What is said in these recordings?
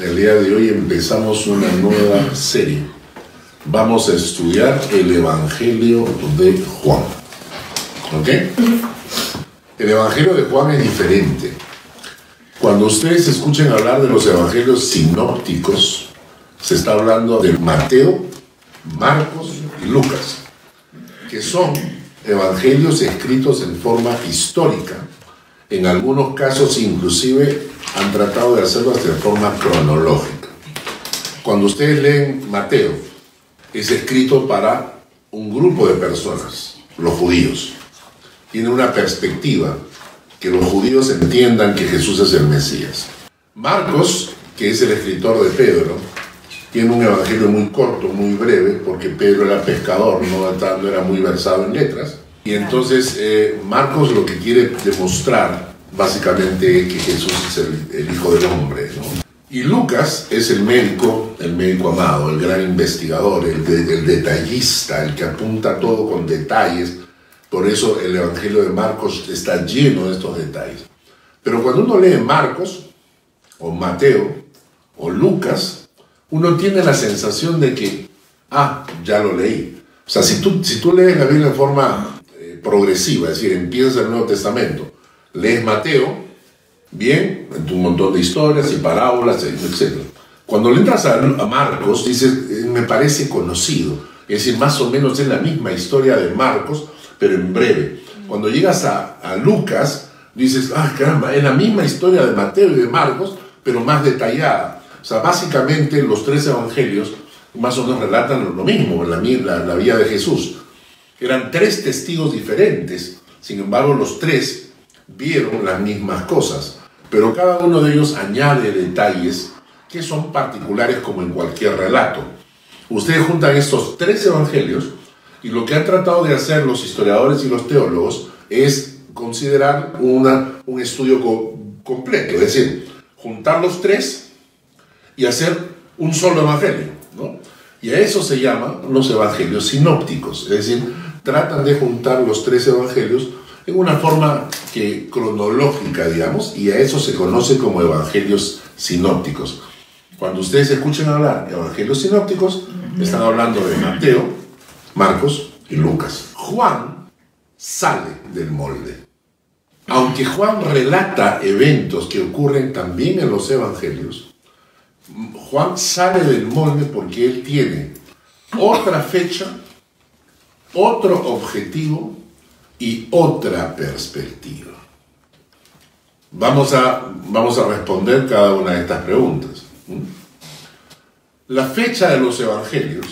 el día de hoy empezamos una nueva serie. Vamos a estudiar el Evangelio de Juan. ¿Ok? El Evangelio de Juan es diferente. Cuando ustedes escuchen hablar de los Evangelios sinópticos, se está hablando de Mateo, Marcos y Lucas, que son evangelios escritos en forma histórica. En algunos casos inclusive han tratado de hacerlo de forma cronológica. Cuando ustedes leen Mateo, es escrito para un grupo de personas, los judíos. Tiene una perspectiva que los judíos entiendan que Jesús es el Mesías. Marcos, que es el escritor de Pedro, tiene un evangelio muy corto, muy breve, porque Pedro era pescador, no era muy versado en letras. Y entonces eh, Marcos lo que quiere demostrar básicamente que Jesús es el, Hijo del Hombre. Y Lucas es el médico, el médico amado, el gran investigador, el, detallista, el que apunta todo con detalles. Por eso el Evangelio de Marcos está lleno de estos detalles. Pero cuando uno lee Marcos, o Mateo, o Lucas, uno tiene la sensación de que, ah, ya lo leí. O sea, si tú, si tú lees la Biblia en forma eh, progresiva, es decir, empiezas el Nuevo Testamento, lees Mateo, bien, en un montón de historias y parábolas, etc. Cuando le entras a, Marcos, dices, eh, me parece conocido. Es decir, más o menos es la misma historia de Marcos, pero en breve. Cuando llegas a, a Lucas, dices, ah, caramba, es la misma historia de Mateo y de Marcos, pero más detallada. O sea, básicamente los tres evangelios más o menos relatan lo mismo, la, la, la vida de Jesús. Eran tres testigos diferentes, sin embargo los tres vieron las mismas cosas, pero cada uno de ellos añade detalles que son particulares como en cualquier relato. Ustedes juntan estos tres evangelios y lo que han tratado de hacer los historiadores y los teólogos es considerar una, un estudio completo, es decir, juntar los tres y hacer un solo evangelio. ¿no? Y a eso se llaman los evangelios sinópticos, es decir, tratan de juntar los tres evangelios en una forma que, cronológica, digamos, y a eso se conoce como evangelios sinópticos. Cuando ustedes escuchen hablar de evangelios sinópticos, están hablando de Mateo, Marcos y Lucas. Juan sale del molde. Aunque Juan relata eventos que ocurren también en los evangelios, Juan sale del molde porque él tiene otra fecha, otro objetivo y otra perspectiva. Vamos a, vamos a responder cada una de estas preguntas. La fecha de los evangelios,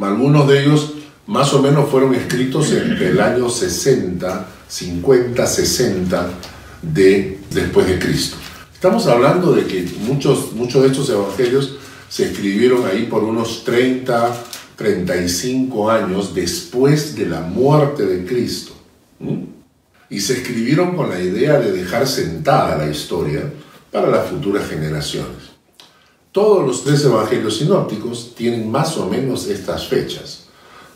algunos de ellos más o menos fueron escritos entre el año 60, 50, 60 de después de Cristo. Estamos hablando de que muchos, muchos de estos evangelios se escribieron ahí por unos 30, 35 años después de la muerte de Cristo. Y se escribieron con la idea de dejar sentada la historia para las futuras generaciones. Todos los tres evangelios sinópticos tienen más o menos estas fechas,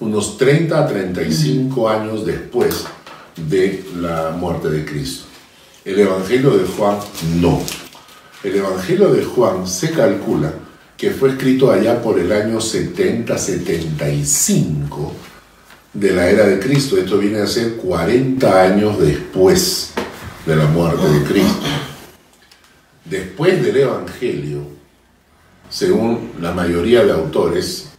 unos 30 a 35 años después de la muerte de Cristo. El Evangelio de Juan no. El Evangelio de Juan se calcula que fue escrito allá por el año 70-75 de la era de Cristo. Esto viene a ser 40 años después de la muerte de Cristo. Después del Evangelio, según la mayoría de autores,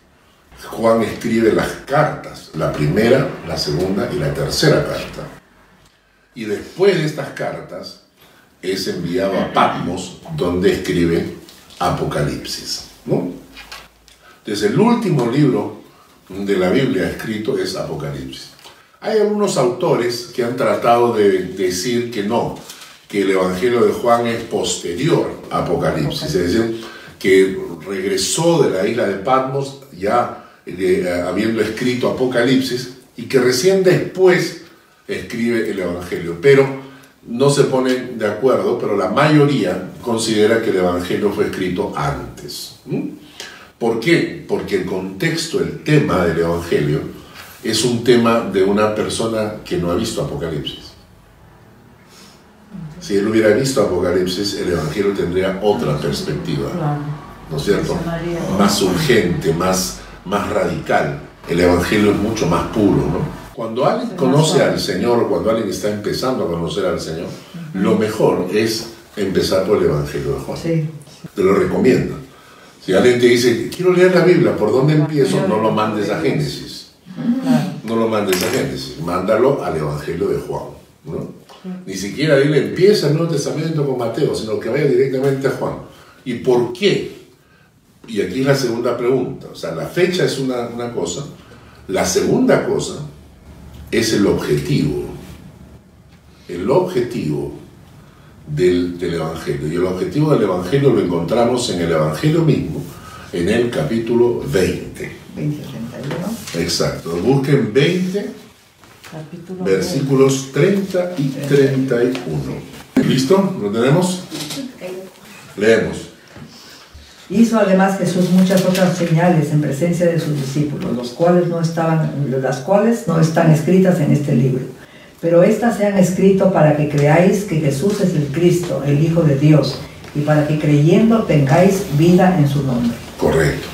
Juan escribe las cartas, la primera, la segunda y la tercera carta. Y después de estas cartas es enviado a Patmos, donde escribe Apocalipsis. ¿No? Entonces el último libro de la Biblia escrito es Apocalipsis. Hay algunos autores que han tratado de decir que no, que el Evangelio de Juan es posterior a Apocalipsis, es decir, que regresó de la isla de Patmos ya eh, habiendo escrito Apocalipsis y que recién después escribe el Evangelio. Pero no se ponen de acuerdo, pero la mayoría considera que el Evangelio fue escrito antes. ¿Por qué? Porque el contexto, el tema del Evangelio, es un tema de una persona que no ha visto Apocalipsis. Si él hubiera visto Apocalipsis, el Evangelio tendría otra perspectiva. ¿no es cierto? Más urgente, más, más radical. El Evangelio es mucho más puro, ¿no? Cuando alguien conoce al Señor, cuando alguien está empezando a conocer al Señor, lo mejor es empezar por el Evangelio de Juan. Sí. Te lo recomiendo. Si alguien te dice, quiero leer la Biblia, ¿por dónde empiezo? No lo mandes a Génesis. No lo mandes a Génesis, mándalo al Evangelio de Juan. ¿no? Ni siquiera dile empieza el Nuevo Testamento con Mateo, sino que vaya directamente a Juan. ¿Y por qué? Y aquí es la segunda pregunta. O sea, la fecha es una, una cosa. La segunda cosa es el objetivo. El objetivo del, del Evangelio. Y el objetivo del Evangelio lo encontramos en el Evangelio mismo, en el capítulo 20. 2031. Exacto. Busquen 20 Capítulo versículos 30 y 31. ¿Listo? ¿Lo tenemos? Leemos. Hizo además Jesús muchas otras señales en presencia de sus discípulos, los cuales no estaban, las cuales no están escritas en este libro. Pero estas se han escrito para que creáis que Jesús es el Cristo, el Hijo de Dios, y para que creyendo tengáis vida en su nombre. Correcto.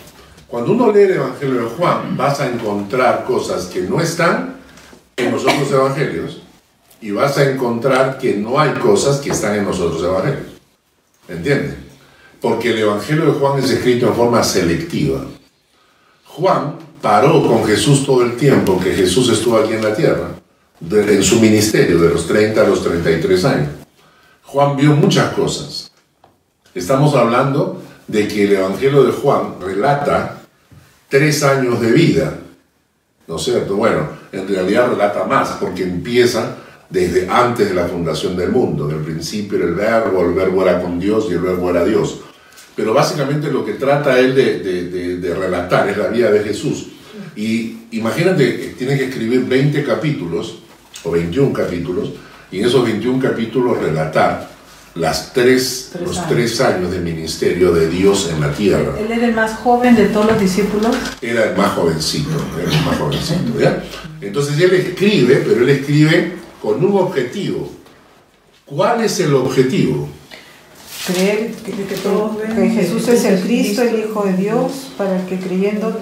Cuando uno lee el Evangelio de Juan, vas a encontrar cosas que no están en los otros evangelios y vas a encontrar que no hay cosas que están en los otros evangelios. ¿Entienden? Porque el Evangelio de Juan es escrito en forma selectiva. Juan paró con Jesús todo el tiempo que Jesús estuvo aquí en la tierra, de- en su ministerio, de los 30 a los 33 años. Juan vio muchas cosas. Estamos hablando de que el Evangelio de Juan relata tres años de vida, ¿no es cierto? Bueno, en realidad relata más porque empieza desde antes de la fundación del mundo. En el principio era el verbo, el verbo era con Dios y el verbo era Dios. Pero básicamente lo que trata él de, de- relatar es la vida de Jesús. Y imagínate tiene que escribir 20 capítulos o 21 capítulos y en esos 21 capítulos relatar las tres, Tres los años. tres años de ministerio de Dios en la tierra. Él era el más joven de todos los discípulos. Era el más jovencito, era el más jovencito, ¿ya? Entonces él escribe, pero él escribe con un objetivo. ¿Cuál es el objetivo? Creer que, que todo- que Jesús es el Cristo, el Hijo de Dios, para que creyendo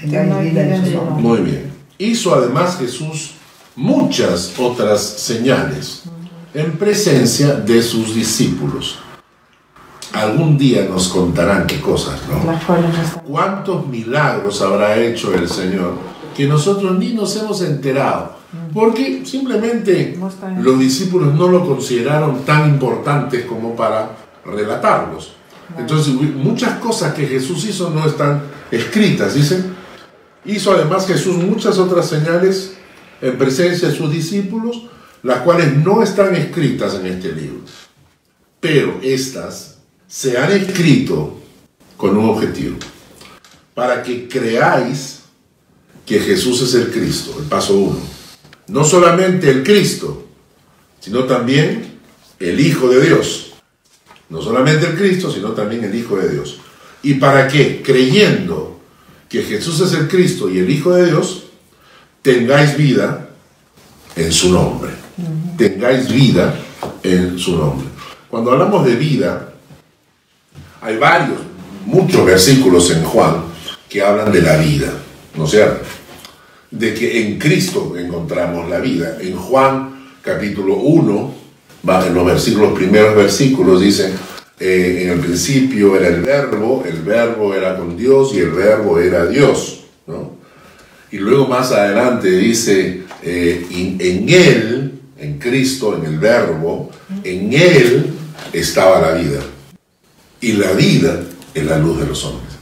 tengáis vida en su nombre. Muy bien. Hizo además Jesús muchas otras señales en presencia de sus discípulos. Algún día nos contarán qué cosas, ¿no? ¿Cuántos milagros habrá hecho el Señor que nosotros ni nos hemos enterado? Porque simplemente los discípulos no lo consideraron tan importantes como para relatarlos. Entonces, muchas cosas que Jesús hizo no están escritas, dicen. Hizo además Jesús muchas otras señales en presencia de sus discípulos, las cuales no están escritas en este libro. Pero estas se han escrito con un objetivo, para que creáis que Jesús es el Cristo, el paso uno. No solamente el Cristo, sino también el Hijo de Dios. No solamente el Cristo, sino también el Hijo de Dios. ¿Y para qué? Creyendo que Jesús es el Cristo y el Hijo de Dios, tengáis vida en su nombre. Tengáis vida en su nombre. Cuando hablamos de vida, hay varios, muchos versículos en Juan que hablan de la vida, ¿no es cierto? De que en Cristo encontramos la vida. En Juan capítulo 1, va- en los versículos, los primeros versículos dicen, eh, en el principio era el verbo, el verbo era con Dios y el verbo era Dios, ¿no? Y luego más adelante dice, eh, en Él, en Cristo, en el verbo, en Él estaba la vida. Y la vida es la luz de los hombres.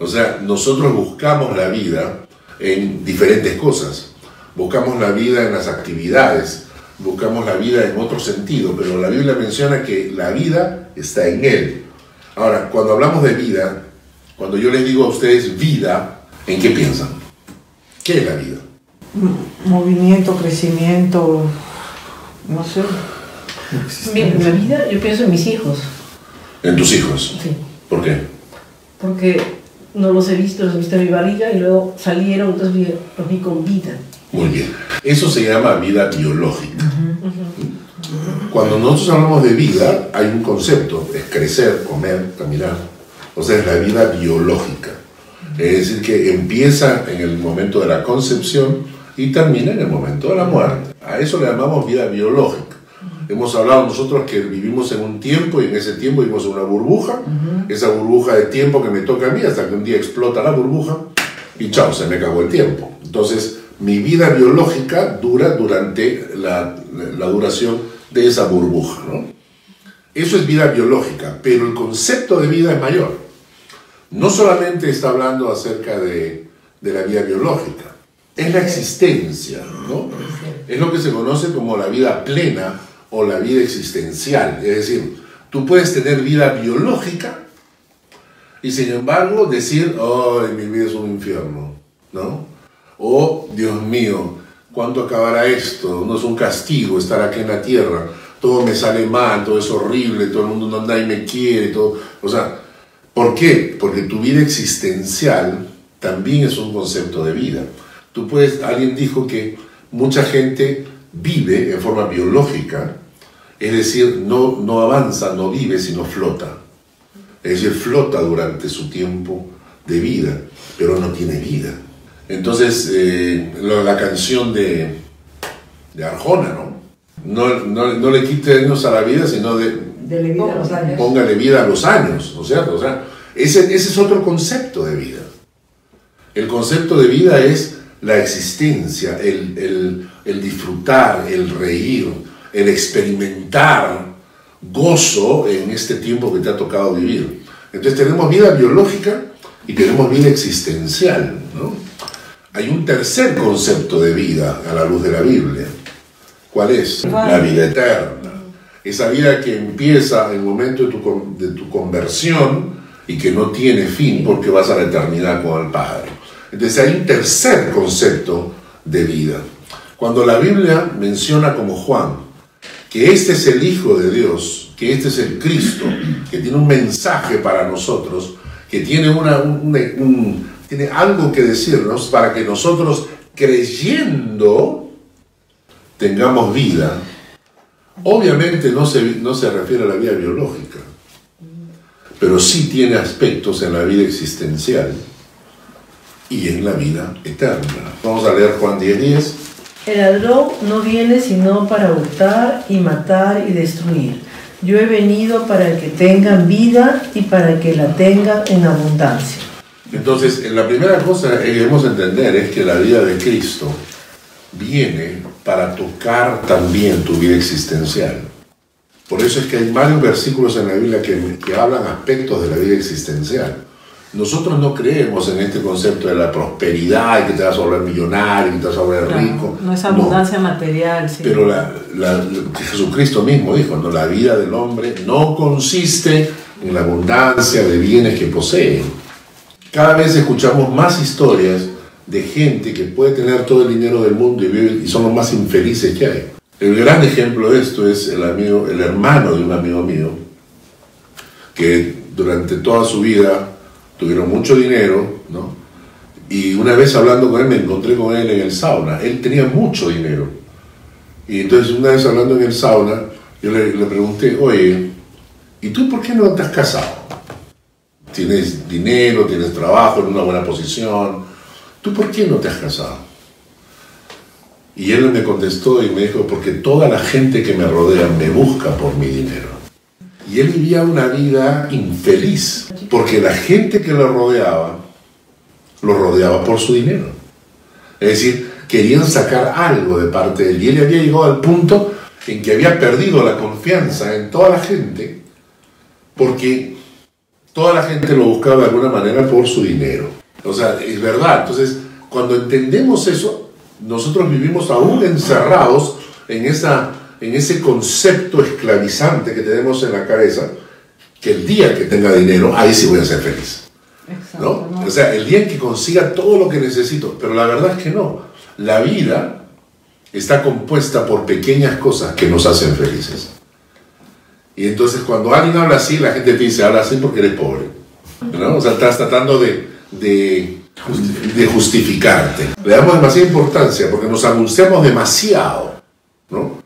O sea, nosotros buscamos la vida en diferentes cosas. Buscamos la vida en las actividades, buscamos la vida en otro sentido, pero la Biblia menciona que la vida está en Él. Ahora, cuando hablamos de vida, cuando yo les digo a ustedes vida, ¿en qué piensan? ¿Qué es la vida? Movimiento, crecimiento, no sé. Bien, en la vida yo pienso en mis hijos, En tus hijos. sí, ¿Por qué? porque no los he visto, los he visto en mi barriga y luego salieron, entonces los vi con vida. Muy bien. Eso se llama vida biológica. Cuando nosotros hablamos de vida, hay un concepto, es crecer, comer, caminar. O sea, es la vida biológica. Es decir, que empieza en el momento de la concepción y termina en el momento de la muerte. A eso le llamamos vida biológica. Hemos hablado nosotros que vivimos en un tiempo y en ese tiempo vivimos en una burbuja, esa burbuja de tiempo que me toca a mí hasta que un día explota la burbuja y chao, se me acabó el tiempo. Entonces, mi vida biológica dura durante la, la duración de esa burbuja. ¿no? Eso es vida biológica, pero el concepto de vida es mayor. No solamente está hablando acerca de, de la vida biológica, es la existencia, ¿no? Es lo que se conoce como la vida plena o la vida existencial. Es decir, tú puedes tener vida biológica y sin embargo decir, oh, mi vida es un infierno, ¿no? O, Dios mío, ¿cuándo acabará esto? No es un castigo estar aquí en la tierra, todo me sale mal, todo es horrible, todo el mundo no anda y me quiere, todo, o sea, ¿por qué? Porque tu vida existencial también es un concepto de vida. Tú puedes, alguien dijo que mucha gente vive en forma biológica, es decir, no, no avanza, no vive, sino flota. Es decir, flota durante su tiempo de vida, pero no tiene vida. Entonces, eh, la canción de, de Arjona, ¿no? No, no, le quite años a la vida, sino de, vida a los años. Póngale vida a los años, ¿no es cierto? O sea, ese, ese es otro concepto de vida. El concepto de vida es la existencia, el, el, el disfrutar, el reír, el experimentar gozo en este tiempo que te ha tocado vivir. Entonces tenemos vida biológica y tenemos vida existencial. ¿no? Hay un tercer concepto de vida a la luz de la Biblia. ¿Cuál es? La vida eterna. Esa vida que empieza en el momento de tu, de tu conversión y que no tiene fin porque vas a la eternidad con el Padre. Entonces hay un tercer concepto de vida. Cuando la Biblia menciona como Juan que este es el Hijo de Dios, que este es el Cristo, que tiene un mensaje para nosotros, que tiene, una, tiene algo que decirnos para que nosotros creyendo tengamos vida. Obviamente no se, no se refiere a la vida biológica, pero sí tiene aspectos en la vida existencial y en la vida eterna. Vamos a leer Juan 10:10. 10. El ladrón no viene sino para hurtar y matar y destruir. Yo he venido para que tengan vida y para que la tengan en abundancia. Entonces, la primera cosa que debemos entender es que la vida de Cristo viene para tocar también tu vida existencial. Por eso es que hay varios versículos en la Biblia que, que hablan aspectos de la vida existencial. Nosotros no creemos en este concepto de la prosperidad que te vas a volver millonario, que te vas a volver rico. No es abundancia material. Sí. Pero la, Jesucristo mismo dijo, no, la vida del hombre no consiste en la abundancia de bienes que posee. Cada vez escuchamos más historias de gente que puede tener todo el dinero del mundo y, vive, y son los más infelices que hay. El gran ejemplo de esto es el, amigo, el hermano de un amigo mío, que durante toda su vida tuvieron mucho dinero, ¿no? Y una vez hablando con él, me encontré con él en el sauna. Él tenía mucho dinero. Y entonces una vez hablando en el sauna, yo le, pregunté, oye, ¿y tú por qué no te has casado? Tienes dinero, tienes trabajo, en una buena posición. ¿Tú por qué no te has casado? Y él me contestó y me dijo, porque toda la gente que me rodea me busca por mi dinero. Y él vivía una vida infeliz, porque la gente que lo rodeaba, lo rodeaba por su dinero. Es decir, querían sacar algo de parte de él. Y él había llegado al punto en que había perdido la confianza en toda la gente, porque toda la gente lo buscaba de alguna manera por su dinero. O sea, es verdad. Entonces, cuando entendemos eso, nosotros vivimos aún encerrados en esa en ese concepto esclavizante que tenemos en la cabeza, que el día que tenga dinero, ahí sí voy a ser feliz. ¿no? O sea, el día en que consiga todo lo que necesito, pero la verdad es que no. La vida está compuesta por pequeñas cosas que nos hacen felices. Y entonces cuando alguien habla así, la gente te dice, habla así porque eres pobre. ¿no? O sea, estás tratando de, de, de justificarte. Le damos demasiada importancia porque nos anunciamos demasiado. ¿no?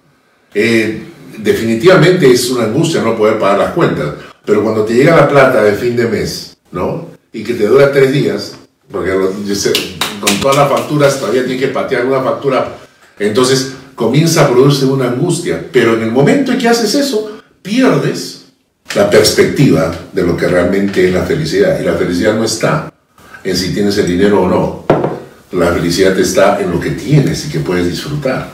Eh, definitivamente es una angustia no poder pagar las cuentas, pero cuando te llega la plata de fin de mes, ¿no? Y que te dura tres días, porque con todas las facturas todavía tienes que patear una factura, entonces comienza a producirse una angustia, pero en el momento en que haces eso, pierdes la perspectiva de lo que realmente es la felicidad. Y la felicidad no está en si tienes el dinero o no. La felicidad está en lo que tienes y que puedes disfrutar.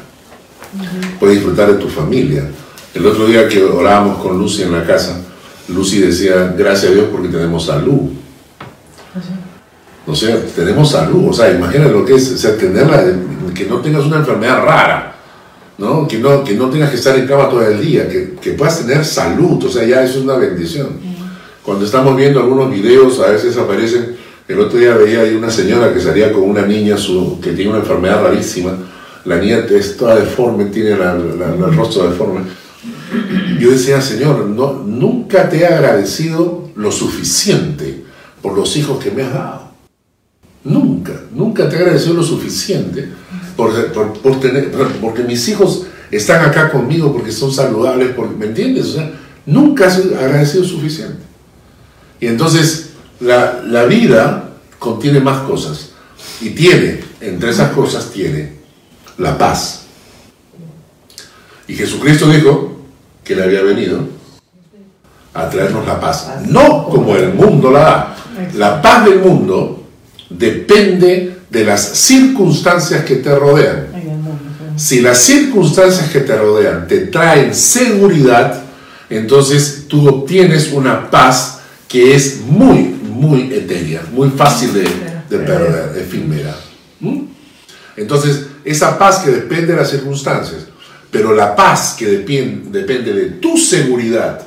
Puedes disfrutar de tu familia. El otro día que orábamos con Lucy en la casa, Lucy decía, gracias a Dios porque tenemos salud. O sea, tenemos salud. O sea, imagina lo que es, o sea, tenerla, que no tengas una enfermedad rara, ¿no? Que, no, que no tengas que estar en cama todo el día, que, que puedas tener salud. O sea, ya eso es una bendición. Cuando estamos viendo algunos videos, a veces aparecen, el otro día veía ahí una señora que salía con una niña su, que tiene una enfermedad rarísima. La niña es toda deforme, tiene el rostro deforme. Yo decía, Señor, no, nunca te he agradecido lo suficiente por los hijos que me has dado. Nunca, nunca te he agradecido lo suficiente por, por, tener, porque mis hijos están acá conmigo porque son saludables, porque, ¿me entiendes? O sea, nunca has agradecido suficiente. Y entonces la, la vida contiene más cosas. Y tiene, entre esas cosas tiene la paz. Y Jesucristo dijo que le había venido a traernos la paz. No como el mundo la da. La paz del mundo depende de las circunstancias que te rodean. Si las circunstancias que te rodean te traen seguridad, entonces tú obtienes una paz que es muy, muy etérea, muy fácil de, perder, efímera. ¿Mm? Entonces, esa paz que depende de las circunstancias, pero la paz que depende, depende de tu seguridad,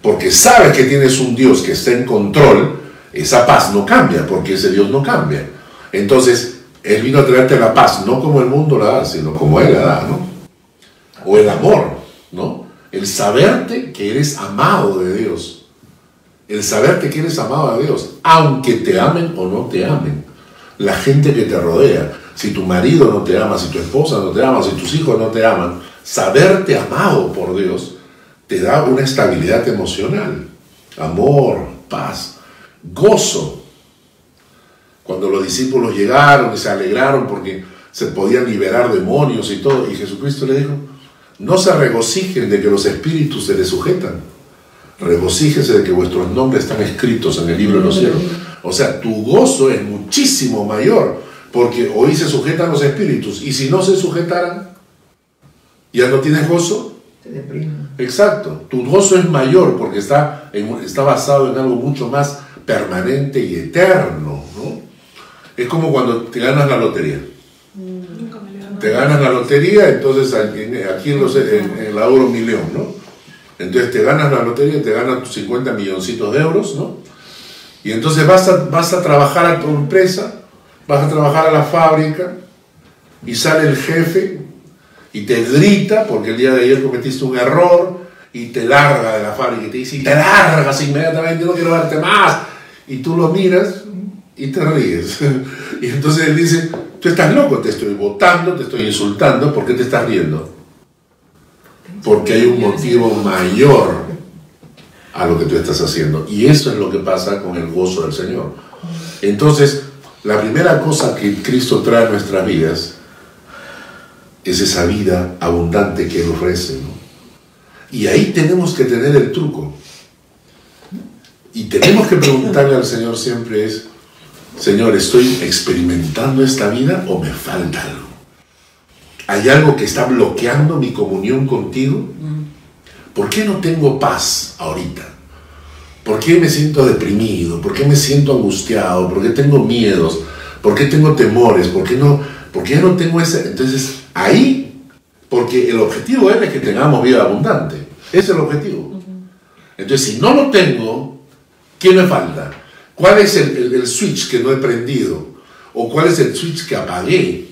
porque sabes que tienes un Dios que está en control, esa paz no cambia, porque ese Dios no cambia. Entonces, Él vino a traerte la paz, no como el mundo la da, sino como Él la da, ¿no? O el amor, ¿no? El saberte que eres amado de Dios. El saberte que eres amado de Dios, aunque te amen o no te amen. La gente que te rodea, si tu marido no te ama, si tu esposa no te ama, si tus hijos no te aman, saberte amado por Dios te da una estabilidad emocional, amor, paz, gozo. Cuando los discípulos llegaron y se alegraron porque se podían liberar demonios y todo, y Jesucristo le dijo, no se regocijen de que los espíritus se les sujetan, regocíjense de que vuestros nombres están escritos en el libro de los cielos. O sea, tu gozo es muchísimo mayor, porque hoy se sujetan los espíritus, y si no se sujetaran, ya no tienes gozo. Exacto, tu gozo es mayor porque está, está basado en algo mucho más permanente y eterno. ¿no? Es como cuando te ganas la lotería. Te ganas la lotería, entonces aquí en, los, en, la Euro Millón, ¿no? Entonces te ganas la lotería, te ganas tus 50 milloncitos de euros, ¿no? Y entonces vas a, vas a trabajar a tu empresa, vas a trabajar a la fábrica, y sale el jefe y te grita porque el día de ayer cometiste un error y te larga de la fábrica y te dice, te largas inmediatamente, no quiero verte más, y tú lo miras y te ríes. Y entonces él dice, tú estás loco, te estoy votando, te estoy insultando, ¿por qué te estás riendo? Porque hay un motivo mayor a lo que tú estás haciendo. Y eso es lo que pasa con el gozo del Señor. Entonces, la primera cosa que Cristo trae a nuestras vidas es esa vida abundante que Él ofrece. Y ahí tenemos que tener el truco. Y tenemos que preguntarle al Señor siempre es, Señor, ¿estoy experimentando esta vida o me falta algo? ¿Hay algo que está bloqueando mi comunión contigo? ¿Por qué no tengo paz ahorita? ¿Por qué me siento deprimido? ¿Por qué me siento angustiado? ¿Por qué tengo miedos? ¿Por qué tengo temores? ¿Por qué no, por qué no tengo ese? Entonces, ahí, porque el objetivo es que tengamos vida abundante. Ese es el objetivo. Entonces, si no lo tengo, ¿Qué me falta? ¿Cuál es el, switch que no he prendido? ¿O cuál es el switch que apagué?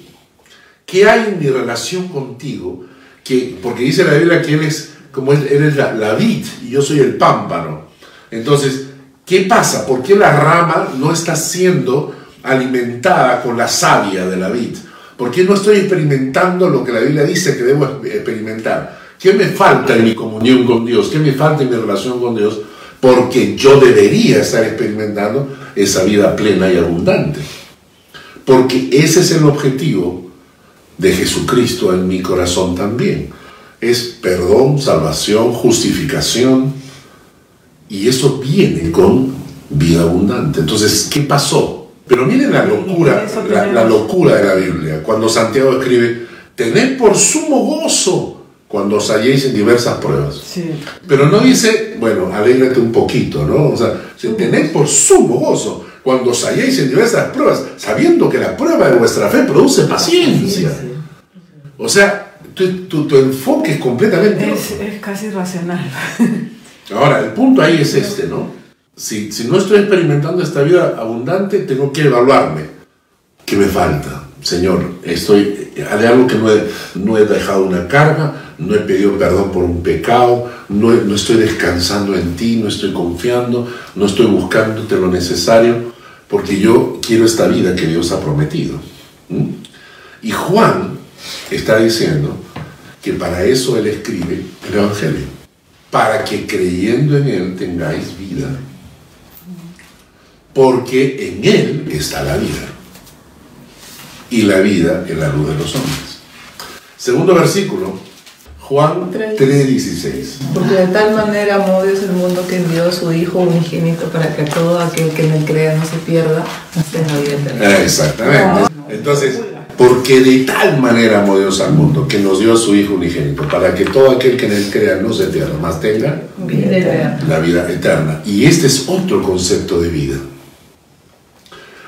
¿Qué hay en mi relación contigo? Que, porque dice la Biblia que eres como eres la, la vid y yo soy el pámpano. Entonces, ¿qué pasa? ¿Por qué la rama no está siendo alimentada con la savia de la vid? ¿Por qué no estoy experimentando lo que la Biblia dice que debo experimentar? ¿Qué me falta en mi comunión con Dios? ¿Qué me falta en mi relación con Dios? Porque yo debería estar experimentando esa vida plena y abundante. Porque ese es el objetivo de Jesucristo en mi corazón también. Es perdón, salvación, justificación. Y eso viene con vida abundante. Entonces, ¿qué pasó? Pero miren la locura, la, la locura de la Biblia. Cuando Santiago escribe, tened por sumo gozo cuando os halléis en diversas pruebas. Sí. Pero no dice, bueno, alégrate un poquito, ¿no? O sea, tened por sumo gozo cuando os halléis en diversas pruebas, sabiendo que la prueba de vuestra fe produce paciencia. O sea, tu, tu- tu enfoque es completamente Es, es casi racional. Ahora, el punto ahí es este, ¿no? Si, si no estoy experimentando esta vida abundante, tengo que evaluarme. ¿Qué me falta? Señor, estoy, hay algo que no he, no he dejado una carga, no he pedido perdón por un pecado, no, no estoy descansando en ti, no estoy confiando, no estoy buscándote lo necesario, porque yo quiero esta vida que Dios ha prometido. Y Juan está diciendo que para eso él escribe el Evangelio, para que creyendo en él tengáis vida, porque en él está la vida y la vida en la luz de los hombres. Segundo versículo, Juan 3:16. Porque de tal manera amó Dios el mundo que envió a su Hijo unigénito para que todo aquel que en él crea no se pierda, mas tenga vida eterna. Exactamente. Entonces, porque de tal manera amó Dios al mundo que nos dio a su Hijo unigénito, para que todo aquel que en él crea no se pierda, más tenga Vida eterna. la vida eterna. Y este es otro concepto de vida.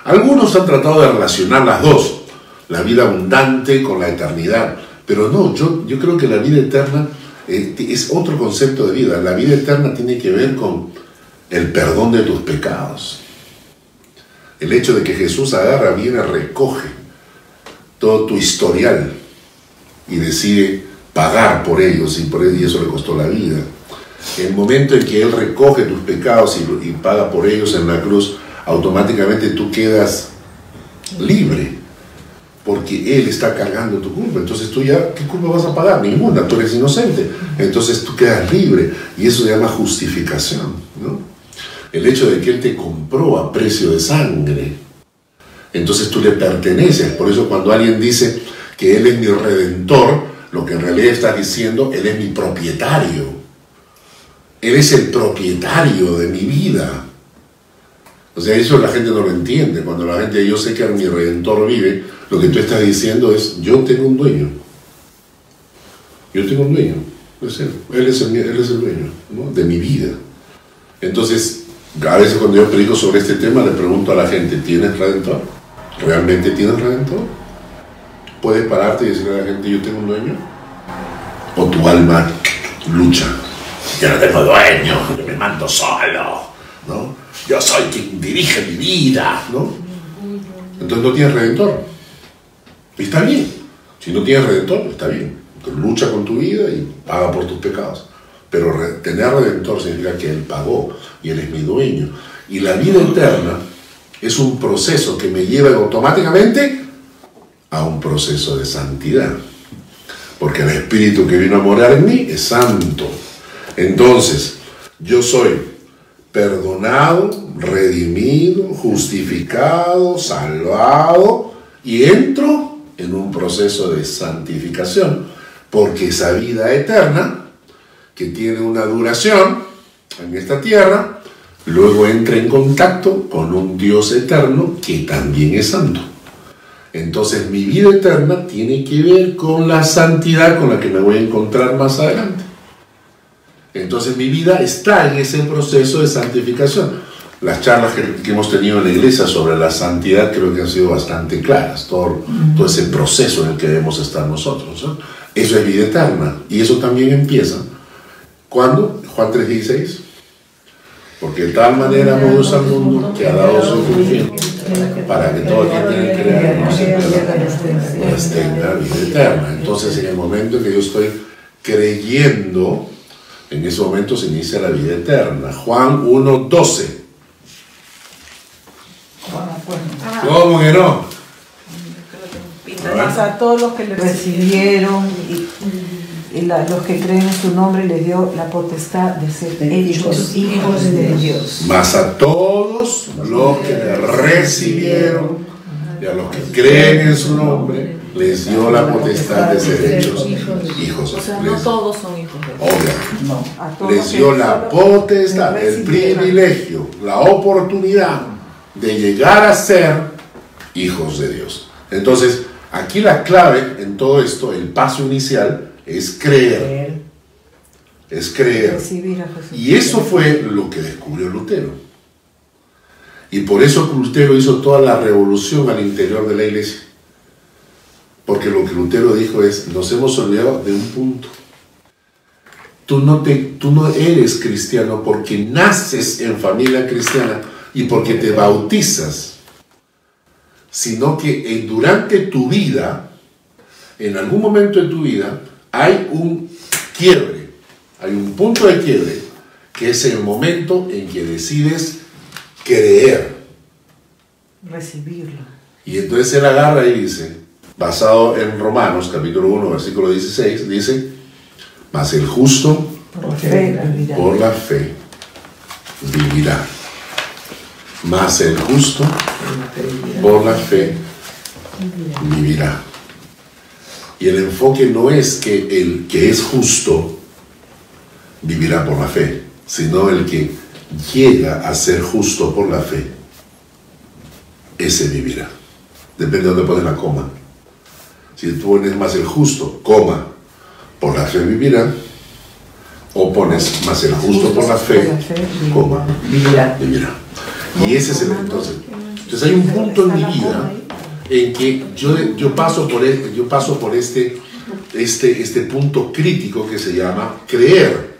Algunos han tratado de relacionar las dos, la vida abundante con la eternidad, pero no, yo, yo creo que la vida eterna eh, es otro concepto de vida. La vida eterna tiene que ver con el perdón de tus pecados. El hecho de que Jesús agarra, viene, recoge todo tu historial y decide pagar por ellos y, por eso le costó la vida. El momento en que Él recoge tus pecados y paga por ellos en la cruz, automáticamente tú quedas libre, porque Él está cargando tu culpa. Entonces tú ya, ¿qué culpa vas a pagar? Ninguna, tú eres inocente. Entonces tú quedas libre y eso se llama justificación. ¿no? El hecho de que Él te compró a precio de sangre, entonces tú le perteneces. Por eso cuando alguien dice que Él es mi redentor, lo que en realidad está diciendo, Él es mi propietario. Él es el propietario de mi vida. O sea, eso la gente no lo entiende. Cuando la gente, yo sé que mi redentor vive, lo que tú estás diciendo es, yo tengo un dueño. Yo tengo un dueño. Es él. Él es el, él es el dueño ¿no? de mi vida. Entonces, a veces cuando yo predico sobre este tema, le pregunto a la gente, ¿tienes redentor? ¿Realmente tienes redentor? ¿Puedes pararte y decirle a la gente, yo tengo un dueño? ¿O tu alma lucha? Yo no tengo dueño, yo me mando solo, ¿no? Yo soy quien dirige mi vida, ¿no? Entonces no tienes redentor. Está bien. Si no tienes redentor, está bien. Lucha con tu vida y paga por tus pecados. Pero tener redentor significa que Él pagó y Él es mi dueño. Y la vida eterna es un proceso que me lleva automáticamente a un proceso de santidad. Porque el Espíritu que vino a morar en mí es santo. Entonces, yo soy perdonado, redimido, justificado, salvado y entro en un proceso de santificación. Porque esa vida eterna, que tiene una duración en esta tierra, luego entra en contacto con un Dios eterno que también es santo. Entonces mi vida eterna tiene que ver con la santidad con la que me voy a encontrar más adelante. Entonces mi vida está en ese proceso de santificación. Las charlas que, que hemos tenido en la iglesia sobre la santidad creo que han sido bastante claras, todo, todo ese proceso en el que debemos estar nosotros. ¿no? Eso es vida eterna y eso también empieza. ¿Cuándo? Juan 3:16. Porque de tal manera amó Dios al mundo que ha dado su Hijo para que todo aquel que en él crea no se pierda, mas tenga vida eterna. Entonces, en el momento en que yo estoy creyendo, en ese momento se inicia la vida eterna. Juan 1:12. ¿Cómo que no? Más a todos los que le recibieron y, y la- los que creen en su nombre les dio la potestad de ser De hechos hijos- hijos de Dios. Mas a todos los que le recibieron y a los que creen en su nombre, les dio la potestad de ser hechos hijos. O sea, no todos son hijos de Dios. Obviamente. No. A todos les dio la potestad, el privilegio, la oportunidad de llegar a ser hijos de Dios. Entonces, aquí la clave en todo esto, el paso inicial, es creer, Creer. es creer. Y eso fue lo que descubrió Lutero. Y por eso Lutero hizo toda la revolución al interior de la iglesia. Porque lo que Lutero dijo es, nos hemos olvidado de un punto. Tú no, te, tú no eres cristiano porque naces en familia cristiana y porque te bautizas, sino que durante tu vida, en algún momento de tu vida, hay un quiebre, hay un punto de quiebre, que es el momento en que decides creer. Recibirlo. Y entonces él agarra y dice, basado en Romanos capítulo 1, versículo 16, dice, mas el justo Por fe por la fe vivirá. Mas el justo por la fe vivirá. Y el enfoque no es que el que es justo vivirá por la fe, sino el que llega a ser justo por la fe, ese vivirá. Depende de dónde pones la coma. Si tú pones más el justo, coma, por la fe vivirá, o pones más el justo por la fe, coma, Vivirá. vivirá. Y ese es el entonces. Entonces hay un punto en mi vida en que yo, yo paso por este, yo paso por este, este, este punto crítico que se llama creer.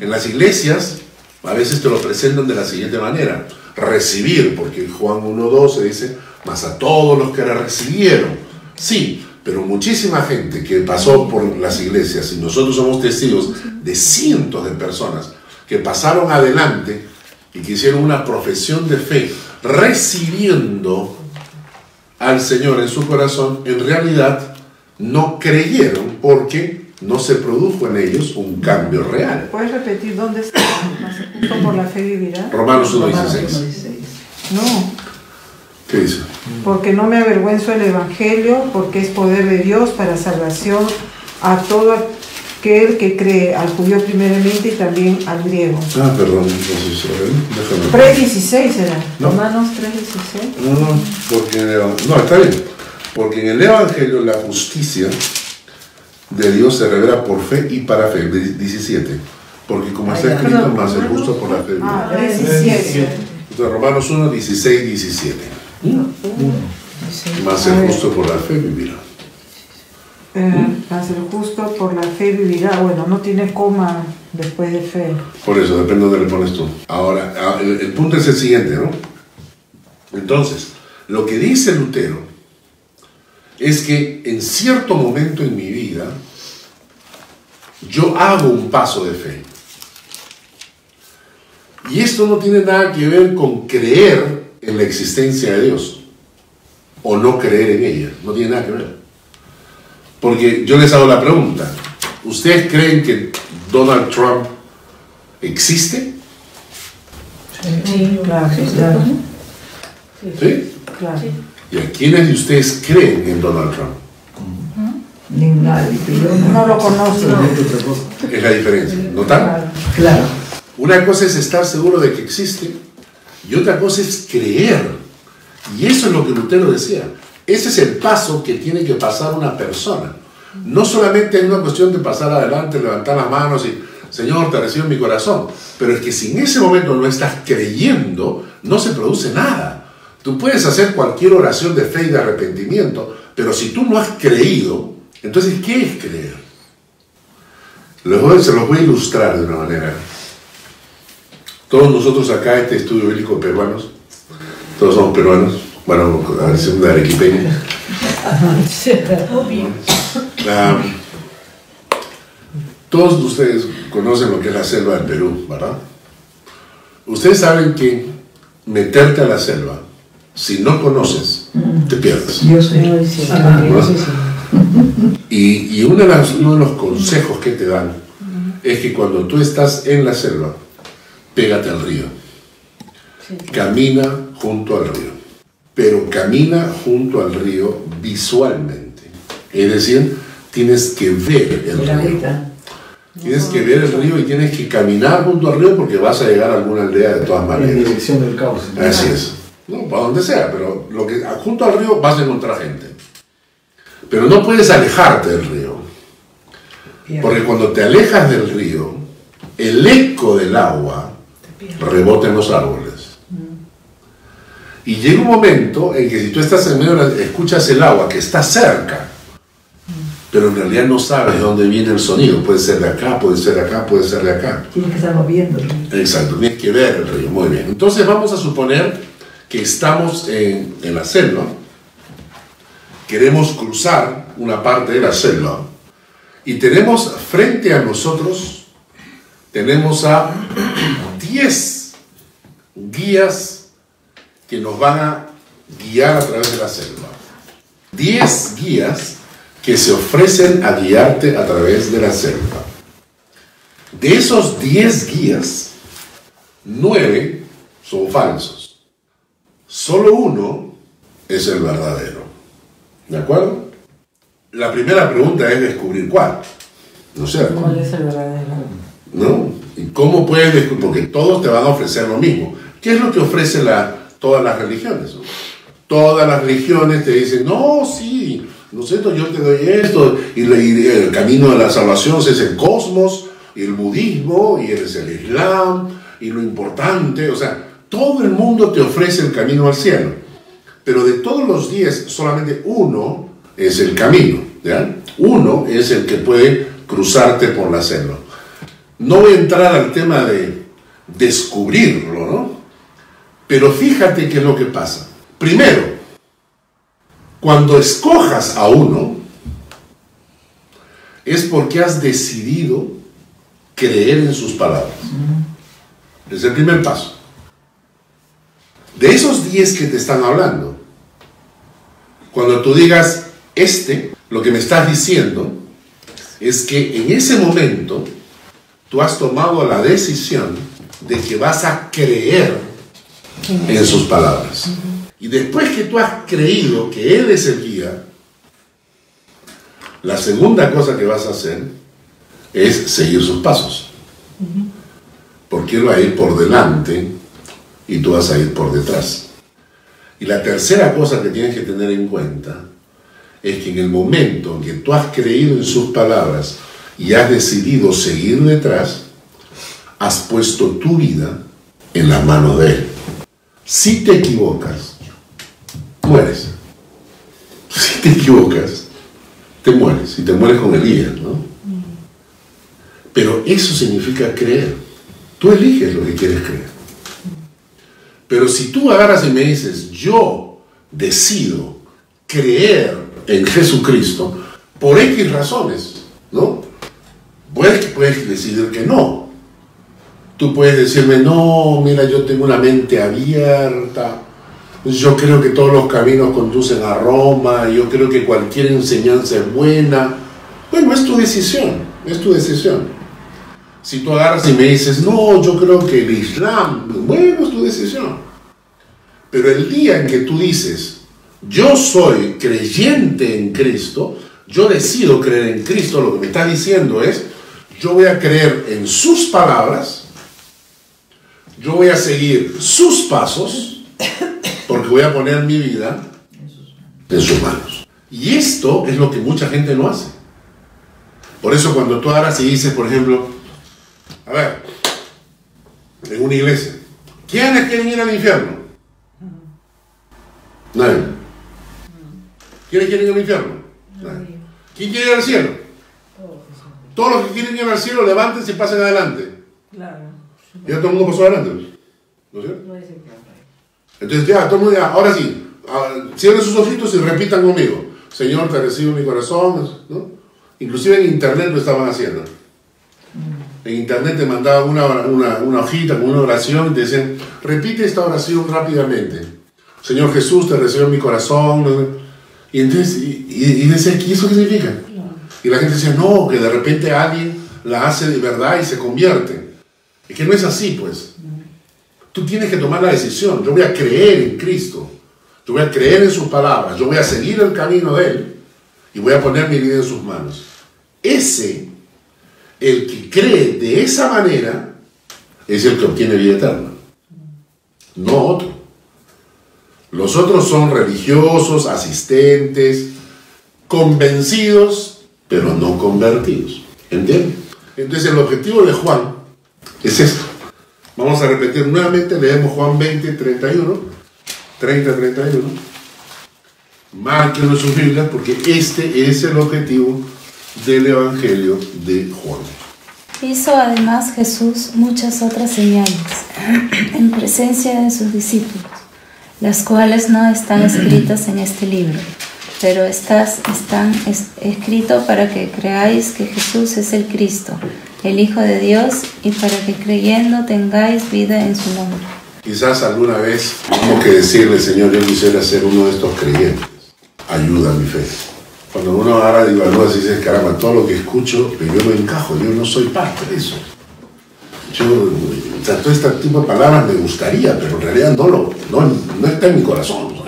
En las iglesias a veces te lo presentan de la siguiente manera, recibir, porque en Juan 1.12 dice, mas a todos los que la recibieron. Sí, pero muchísima gente que pasó por las iglesias, y nosotros somos testigos de cientos de personas que pasaron adelante y que hicieron una profesión de fe, recibiendo al Señor en su corazón, en realidad no creyeron porque no se produjo en ellos un cambio real. ¿Puedes repetir dónde está? Justo por la fe vivirá. Romanos Romanos 1.16. 1:16. No, ¿Qué dice? porque no me avergüenzo del Evangelio, porque es poder de Dios para salvación a todo aquel que cree, al judío primeramente y también al griego. Ah, perdón, entonces, déjame. 3.16 era. No. Romanos 3.16. No, no, porque en el, no, está bien. Porque en el Evangelio la justicia de Dios se revela por fe y para fe. di- 17. Porque como está escrito, más el justo por la fe. Ah, vivirá. 17. Entonces, Romanos 1, 16, 17. Más el justo por la fe vivirá. Eh, justo por la fe vivirá. Bueno, no tiene coma después de fe. Por eso, depende de dónde le pones tú. Ahora, ah, el punto es el siguiente, ¿no? Entonces, lo que dice Lutero es que en cierto momento en mi vida yo hago un paso de fe. Y esto no tiene nada que ver con creer en la existencia de Dios o no creer en ella. No tiene nada que ver. Porque yo les hago la pregunta. ¿Ustedes creen que Donald Trump existe? Sí, claro, Claro. ¿Sí? claro. ¿Y a quiénes de ustedes creen en Donald Trump? Ni nadie, pero yo no. No lo conozco. Es la diferencia. ¿Notan? Claro. Una cosa es estar seguro de que existe y otra cosa es creer. Y eso es lo que Lutero decía. Ese es el paso que tiene que pasar una persona. No solamente es una cuestión de pasar adelante, levantar las manos y, Señor, te recibo en mi corazón. Pero es que si en ese momento no estás creyendo, no se produce nada. Tú puedes hacer cualquier oración de fe y de arrepentimiento, pero si tú no has creído, entonces, ¿qué es creer? Les voy- se los voy a ilustrar de una manera. Todos nosotros acá, este estudio bíblico peruanos, todos somos peruanos, bueno, a ver si de arequipeña. Ah, todos ustedes conocen lo que es la selva del Perú, ¿verdad? Ustedes saben que meterte a la selva, si no conoces, te pierdes. Yo soy. ¿no? Y, y uno, de las- uno de los consejos que te dan es que cuando tú estás en la selva, pégate al río. Camina junto al río. Pero camina junto al río visualmente. Es decir, tienes que ver el río. Tienes que ver el río y tienes que caminar junto al río porque vas a llegar a alguna aldea de todas En maneras. dirección del caos. Así es. No, para donde sea, pero lo que, junto al río vas a encontrar gente. Pero no puedes alejarte del río. Porque cuando te alejas del río, el eco del agua rebota en los árboles. Y llega un momento en que si tú estás en medio, de la- escuchas el agua que está cerca, pero en realidad no sabes de dónde viene el sonido. Puede ser de acá, puede ser de acá, puede ser de acá. Tienes que estar moviendo. Exacto, tienes que ver el río. Muy bien. Entonces vamos a suponer que estamos en, en la selva, queremos cruzar una parte de la selva y tenemos frente a nosotros, tenemos a 10 guías que nos van a guiar a través de la selva. 10 guías que se ofrecen a guiarte a través de la selva. De esos 10 guías, nueve son falsos. Solo uno es el verdadero. ¿De acuerdo? La primera pregunta es descubrir cuál. ¿No? ¿Cuál es el verdadero? ¿No? ¿Y cómo puedes descubrir? Porque todos te van a ofrecer lo mismo. ¿Qué es lo que ofrece la, todas las religiones? Todas las religiones te dicen, no, sí, ¿no es cierto? Yo te doy esto, y, el camino de la salvación es el cosmos, el budismo, y es el islam, y lo importante, o sea, todo el mundo te ofrece el camino al cielo. Pero de todos los diez, solamente uno es el camino, ¿ya? Uno es el que puede cruzarte por la selva. No voy a entrar al tema de descubrirlo, ¿no? Pero fíjate qué es lo que pasa. Primero, cuando escojas a uno, es porque has decidido creer en sus palabras. Es el primer paso. De esos 10 que te están hablando, cuando tú digas, este, lo que me estás diciendo es que en ese momento tú has tomado la decisión de que vas a creer en sus palabras. Y después que tú has creído que Él es el guía, la segunda cosa que vas a hacer es seguir sus pasos. Porque Él va a ir por delante y tú vas a ir por detrás. Y la tercera cosa que tienes que tener en cuenta es que en el momento en que tú has creído en sus palabras y has decidido seguir detrás, has puesto tu vida en la mano de Él. Si te equivocas, mueres. Si te equivocas, te mueres. Y te mueres con el guía, ¿no? Pero eso significa creer. Tú eliges lo que quieres creer. Pero si tú agarras y me dices, yo decido creer en Jesucristo por X razones, ¿no? Puedes, puedes decidir que no. Tú puedes decirme, no, mira, yo tengo una mente abierta, yo creo que todos los caminos conducen a Roma, yo creo que cualquier enseñanza es buena. Bueno, es tu decisión, es tu decisión. Si tú agarras y me dices, no, yo creo que el Islam, bueno, es tu decisión. Pero el día en que tú dices, yo soy creyente en Cristo, yo decido creer en Cristo, lo que me está diciendo es, yo voy a creer en sus palabras, yo voy a seguir sus pasos, porque voy a poner mi vida en sus manos. Y esto es lo que mucha gente no hace. Por eso cuando tú agarras y dices, por ejemplo, a ver, en una iglesia, ¿quiénes quieren ir al infierno? Nadie. ¿Quiénes quieren ir al infierno? Nadie. ¿Quién quiere ir al cielo? Todos los que quieren ir al cielo, levántense y pasen adelante. Claro. Ya todo el mundo pasó adelante. ¿No es cierto? No es plan. Entonces ya, todo el mundo ya, ahora sí, cierren sus ojitos y repitan conmigo. Señor, te recibo en mi corazón, ¿no? Inclusive en internet lo estaban haciendo. En internet te mandaban una, una, una hojita con una oración y te decían, repite esta oración rápidamente. Señor Jesús, te recibo en mi corazón. ¿no? Y entonces, y, y- y decía, ¿y eso qué significa? Y la gente decía, no, que de repente alguien la hace de verdad y se convierte. Es que no es así, pues. Tú tienes que tomar la decisión. Yo voy a creer en Cristo. Yo voy a creer en sus palabras. Yo voy a seguir el camino de Él. Y voy a poner mi vida en sus manos. Ese, el que cree de esa manera, es el que obtiene vida eterna. No otro. Los otros son religiosos, asistentes, convencidos, pero no convertidos. ¿Entienden? Entonces el objetivo de Juan es esto. Vamos a repetir nuevamente, leemos Juan 20, 31, 30, 31. Márquenlo en sus Biblias porque este es el objetivo del Evangelio de Juan. Hizo además Jesús muchas otras señales en presencia de sus discípulos, las cuales no están escritas en este libro, pero estas están es- escritos para que creáis que Jesús es el Cristo, el Hijo de Dios, y para que creyendo tengáis vida en su nombre. Quizás alguna vez tenemos que decirle, Señor, yo quisiera ser uno de estos creyentes. Ayuda mi fe. Cuando uno ahora evalúa, se dice, caramba, todo lo que escucho, yo no encajo, yo no soy parte de eso. Yo, o sea, todo este tipo de palabras me gustaría, pero en realidad no, lo, no, no está en mi corazón.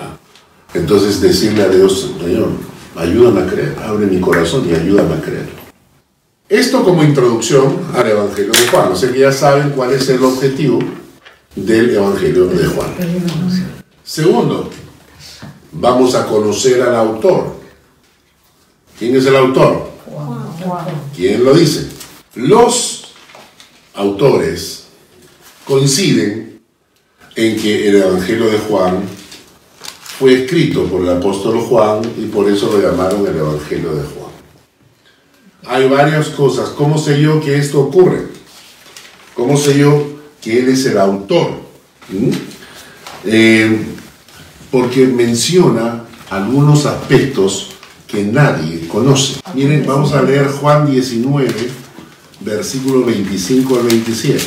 Entonces decirle a Dios, Señor, ayúdame a creer, abre mi corazón y ayúdame a creer. Esto como introducción al Evangelio de Juan. O sea que ya saben cuál es el objetivo del Evangelio de Juan. Segundo, vamos a conocer al autor. ¿Quién es el autor? ¿Quién lo dice? Los autores coinciden en que el Evangelio de Juan fue escrito por el apóstol Juan y por eso lo llamaron el Evangelio de Juan. Hay varias cosas. ¿Cómo sé yo que esto ocurre? ¿Cómo sé yo que él es el autor? ¿Mm? Eh, porque menciona algunos aspectos que nadie conoce. Miren, vamos a leer Juan 19, versículo 25 al 27.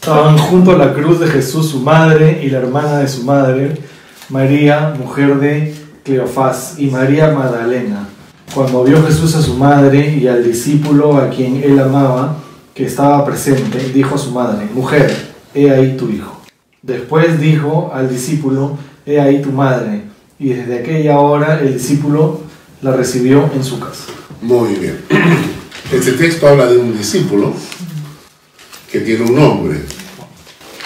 Estaban junto a la cruz de Jesús su madre y la hermana de su madre, María, mujer de Cleofás, y María Magdalena. Cuando vio Jesús a su madre y al discípulo a quien él amaba, que estaba presente, dijo a su madre, Mujer, he ahí tu hijo. Después dijo al discípulo, He ahí tu madre. Y desde aquella hora el discípulo la recibió en su casa. Muy bien. Este texto habla de un discípulo que tiene un nombre.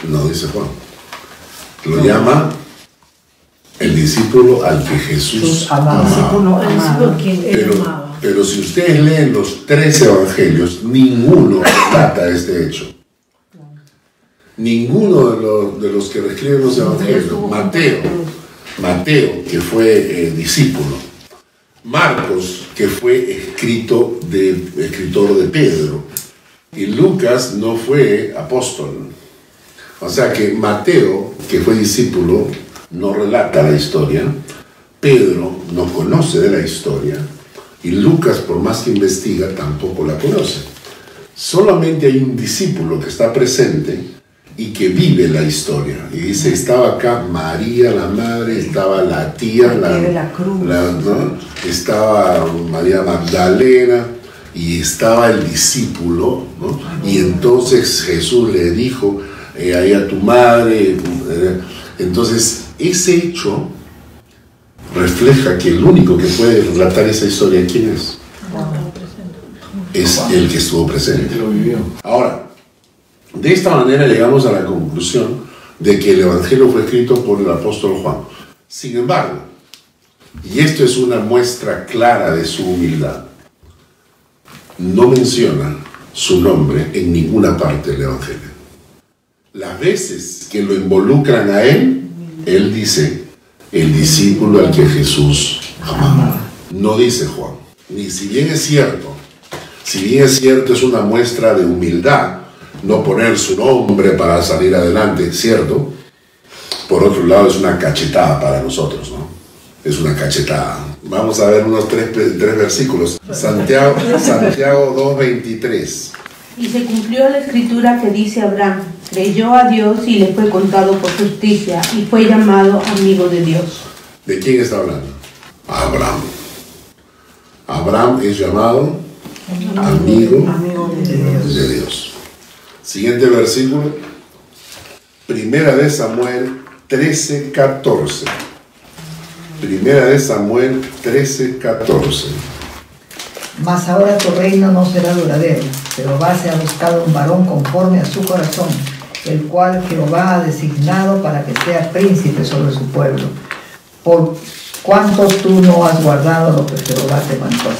No dice Juan. Lo llama el discípulo al que Jesús amaba. Pero, amaba. pero si ustedes leen los tres evangelios, ninguno trata este hecho. Ninguno de los, de los que describen los evangelios, Mateo, Mateo, que fue eh, discípulo, Marcos, que fue escrito de, escritor de Pedro, y Lucas no fue apóstol. O sea que Mateo, que fue discípulo, no relata la historia, Pedro no conoce de la historia, y Lucas, por más que investiga, tampoco la conoce. Solamente hay un discípulo que está presente y que vive la historia. Y dice, estaba acá María, la madre, estaba la tía, la, la cruz. la- ¿no? estaba María Magdalena y estaba el discípulo. ¿no? Y entonces Jesús le dijo, eh, ahí a tu madre. eh, entonces, ese hecho refleja que el único que puede relatar esa historia, ¿quién es? Es el que estuvo presente. Ahora, de esta manera llegamos a la conclusión de que el Evangelio fue escrito por el apóstol Juan. Sin embargo, y esto es una muestra clara de su humildad, no menciona su nombre en ninguna parte del Evangelio. Las veces que lo involucran a él, él dice, el discípulo al que Jesús amaba. No dice Juan. Ni si bien es cierto, si bien es cierto, es una muestra de humildad no poner su nombre para salir adelante, ¿cierto? Por otro lado, es una cachetada para nosotros, ¿no? Es una cachetada. Vamos a ver unos tres, tres versículos. Santiago, Santiago 2.23. Y se cumplió la escritura que dice Abraham, creyó a Dios y le fue contado por justicia y fue llamado amigo de Dios. ¿De quién está hablando? Abraham. Abraham es llamado amigo de Dios. Siguiente versículo. Primera de Samuel 13, 14. Primera de Samuel 13, 14. Mas ahora tu reino no será duradero. Jehová se ha buscado un varón conforme a su corazón, el cual Jehová ha designado para que sea príncipe sobre su pueblo. Por cuanto tú no has guardado lo que Jehová te mandó.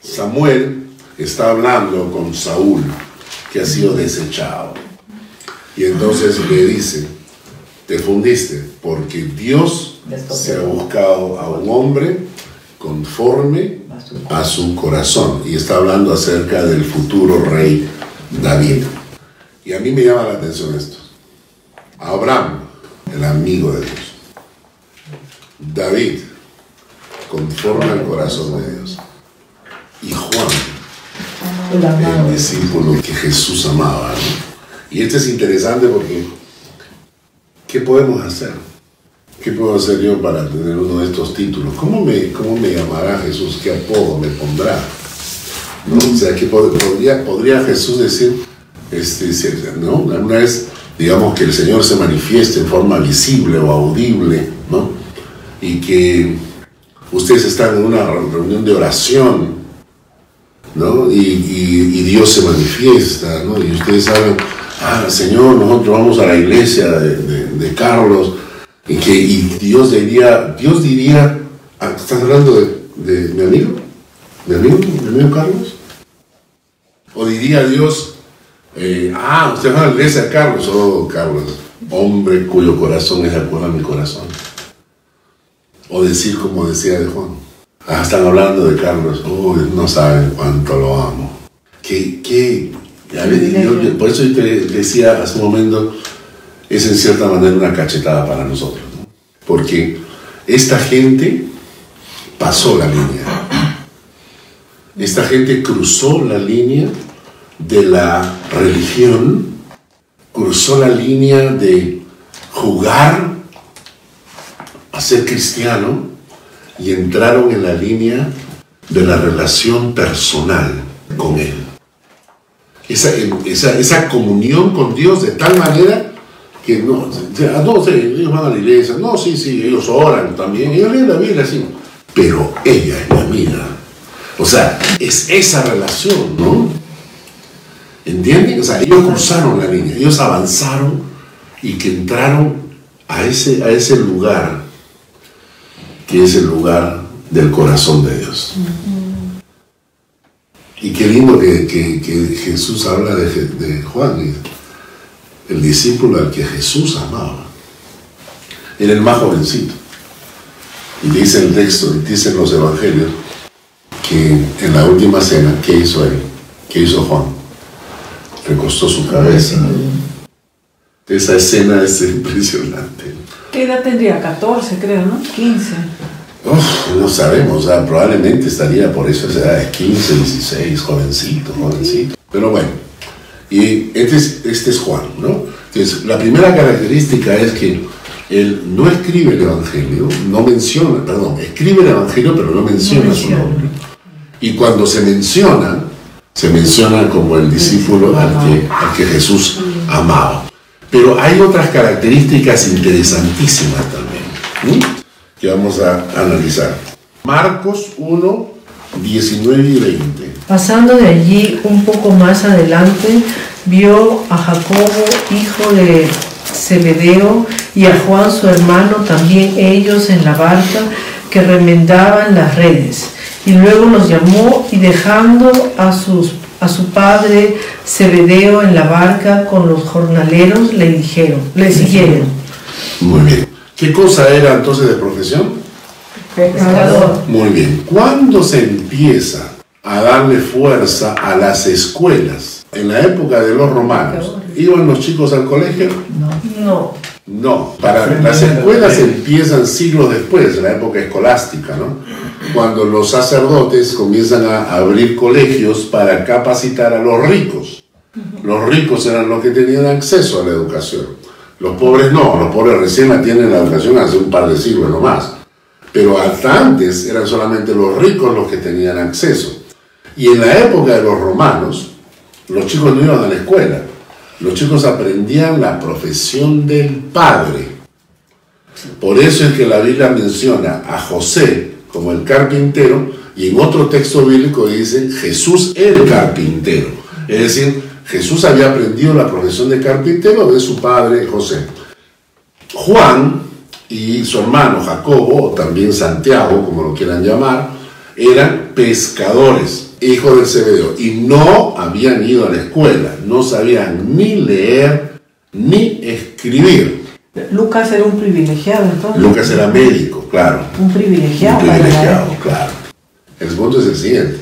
Samuel está hablando con Saúl, que ha sido desechado. Y entonces le dice, te fundiste, porque Dios se ha buscado a un hombre conforme a su corazón. Y está hablando acerca del futuro rey David. Y a mí me llama la atención esto. Abraham, el amigo de Dios. David, conforme al corazón de Dios. Y Juan, El discípulo que Jesús amaba. ¿no? Y esto es interesante porque, ¿qué podemos hacer? ¿Qué puedo hacer yo para tener uno de estos títulos? ¿Cómo me, cómo me llamará Jesús? ¿Qué apodo me pondrá? ¿No? O sea, que pod- podría, podría Jesús decir, este, ¿no? Una vez, digamos, que el Señor se manifieste en forma visible o audible, ¿no? Y que ustedes están en una reunión de oración, ¿no? Y, y- Dios se manifiesta, ¿no? Y ustedes saben, ah, Señor, nosotros vamos a la iglesia de Carlos, que y Dios diría, Dios diría, ah, ¿estás hablando de, de mi amigo? ¿Mi amigo? ¿Mi amigo Carlos? O diría Dios, eh, ah, usted va a la iglesia Carlos, oh, Carlos, hombre cuyo corazón es acuerdo a mi corazón. O decir como decía de Juan, ah, están hablando de Carlos, oh, no saben cuánto lo amo. Que, que, por eso yo te decía hace un momento, es en cierta manera una cachetada para nosotros, ¿no? porque esta gente pasó la línea. Esta gente cruzó la línea de la religión, cruzó la línea de jugar a ser cristiano y entraron en la línea de la relación personal con Él. Esa, esa, esa comunión con Dios de tal manera que no, ellos van a la iglesia, no, sí, sí, ellos oran también, ellos leen la Biblia, sí, pero ella es mi amiga. O sea, es esa relación, ¿no? ¿Entienden? O sea, ellos cruzaron la línea, ellos avanzaron y que entraron a ese, a ese lugar, que es el lugar del corazón de Dios. Y qué lindo que, que- que Jesús habla de, de Juan, y el discípulo al que Jesús amaba. Era el más jovencito. Y dice el texto, dicen los evangelios, que en la última cena, ¿qué hizo él? ¿Qué hizo Juan? Recostó su cabeza. Esa escena es impresionante. ¿Qué edad tendría? 14, creo, ¿no? 15. Uf, no sabemos, probablemente estaría por eso esa edad de 15, 16, jovencito, jovencito. Pero bueno, y este es, este es Juan, ¿no? Entonces, la primera característica es que él no escribe el Evangelio, no menciona, perdón, escribe el Evangelio, pero no menciona su nombre. Y cuando se menciona, se menciona como el discípulo al que, al que Jesús amaba. Pero hay otras características interesantísimas también, ¿sí? que vamos a analizar. Marcos 1, 19 y 20. Pasando de allí un poco más adelante, vio a Jacobo, hijo de Zebedeo, y a Juan su hermano, también ellos en la barca, que remendaban las redes. Y luego los llamó y dejando a, sus, a su padre Zebedeo en la barca con los jornaleros, le dijeron, le siguieron. Muy bien. ¿Qué cosa era entonces de profesión? Pescador. Muy bien. ¿Cuándo se empieza a darle fuerza a las escuelas? En la época de los romanos. ¿Iban los chicos al colegio? No, No, para las escuelas empiezan siglos después, en la época escolástica, ¿no? Cuando los sacerdotes comienzan a abrir colegios para capacitar a los ricos. Los ricos eran los que tenían acceso a la educación. Los pobres no, los pobres recién la tienen la educación hace un par de siglos nomás. Pero hasta antes eran solamente los ricos los que tenían acceso. Y en la época de los romanos, los chicos no iban a la escuela. Los chicos aprendían la profesión del padre. Por eso es que la Biblia menciona a José como el carpintero y en otro texto bíblico dice Jesús el carpintero. Es decir, Jesús había aprendido la profesión de carpintero de su padre José. Juan y su hermano Jacobo, o también Santiago, como lo quieran llamar, eran pescadores, hijos del Zebedeo, y no habían ido a la escuela, no sabían ni leer ni escribir. Lucas era un privilegiado entonces. Lucas era médico, claro. Un privilegiado. Un privilegiado, claro. El punto es el siguiente.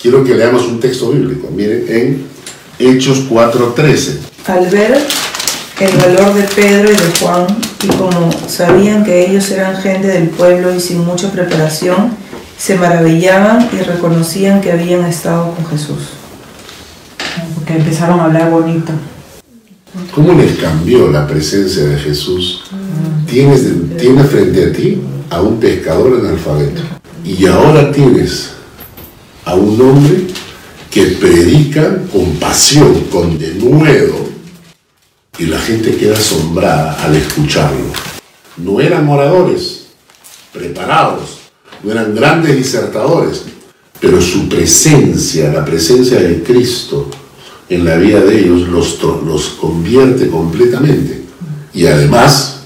Quiero que leamos un texto bíblico. Miren, en Hechos 4.13. Al ver el valor de Pedro y de Juan, y como sabían que ellos eran gente del pueblo y sin mucha preparación, se maravillaban y reconocían que habían estado con Jesús. Porque empezaron a hablar bonito. ¿Cómo les cambió la presencia de Jesús? Tienes, tienes frente a ti a un pescador analfabeto y ahora tienes a un hombre que predica con pasión, con denuedo y la gente queda asombrada al escucharlo. No eran oradores preparados, no eran grandes disertadores, pero su presencia, la presencia de Cristo en la vida de ellos los, los convierte completamente. Y además,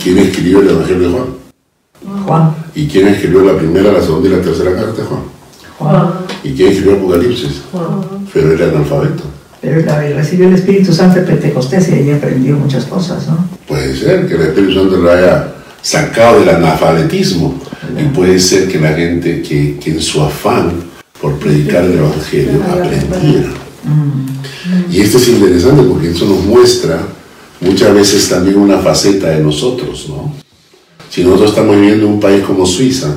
¿quién escribió el Evangelio de Juan? Juan. ¿Y quién escribió la primera, la segunda y la tercera carta de Juan? Juan. ¿Y quién escribió Apocalipsis? Pero era analfabeto. Pero él había- recibió el Espíritu Santo de Pentecostés y ahí aprendió muchas cosas, ¿no? Puede ser que el Espíritu Santo lo haya sacado del analfabetismo. Y puede ser que la gente que, que en su afán por predicar el Evangelio aprendiera. Y esto es interesante porque eso nos muestra muchas veces también una faceta de nosotros, ¿no? Si nosotros estamos viviendo en un país como Suiza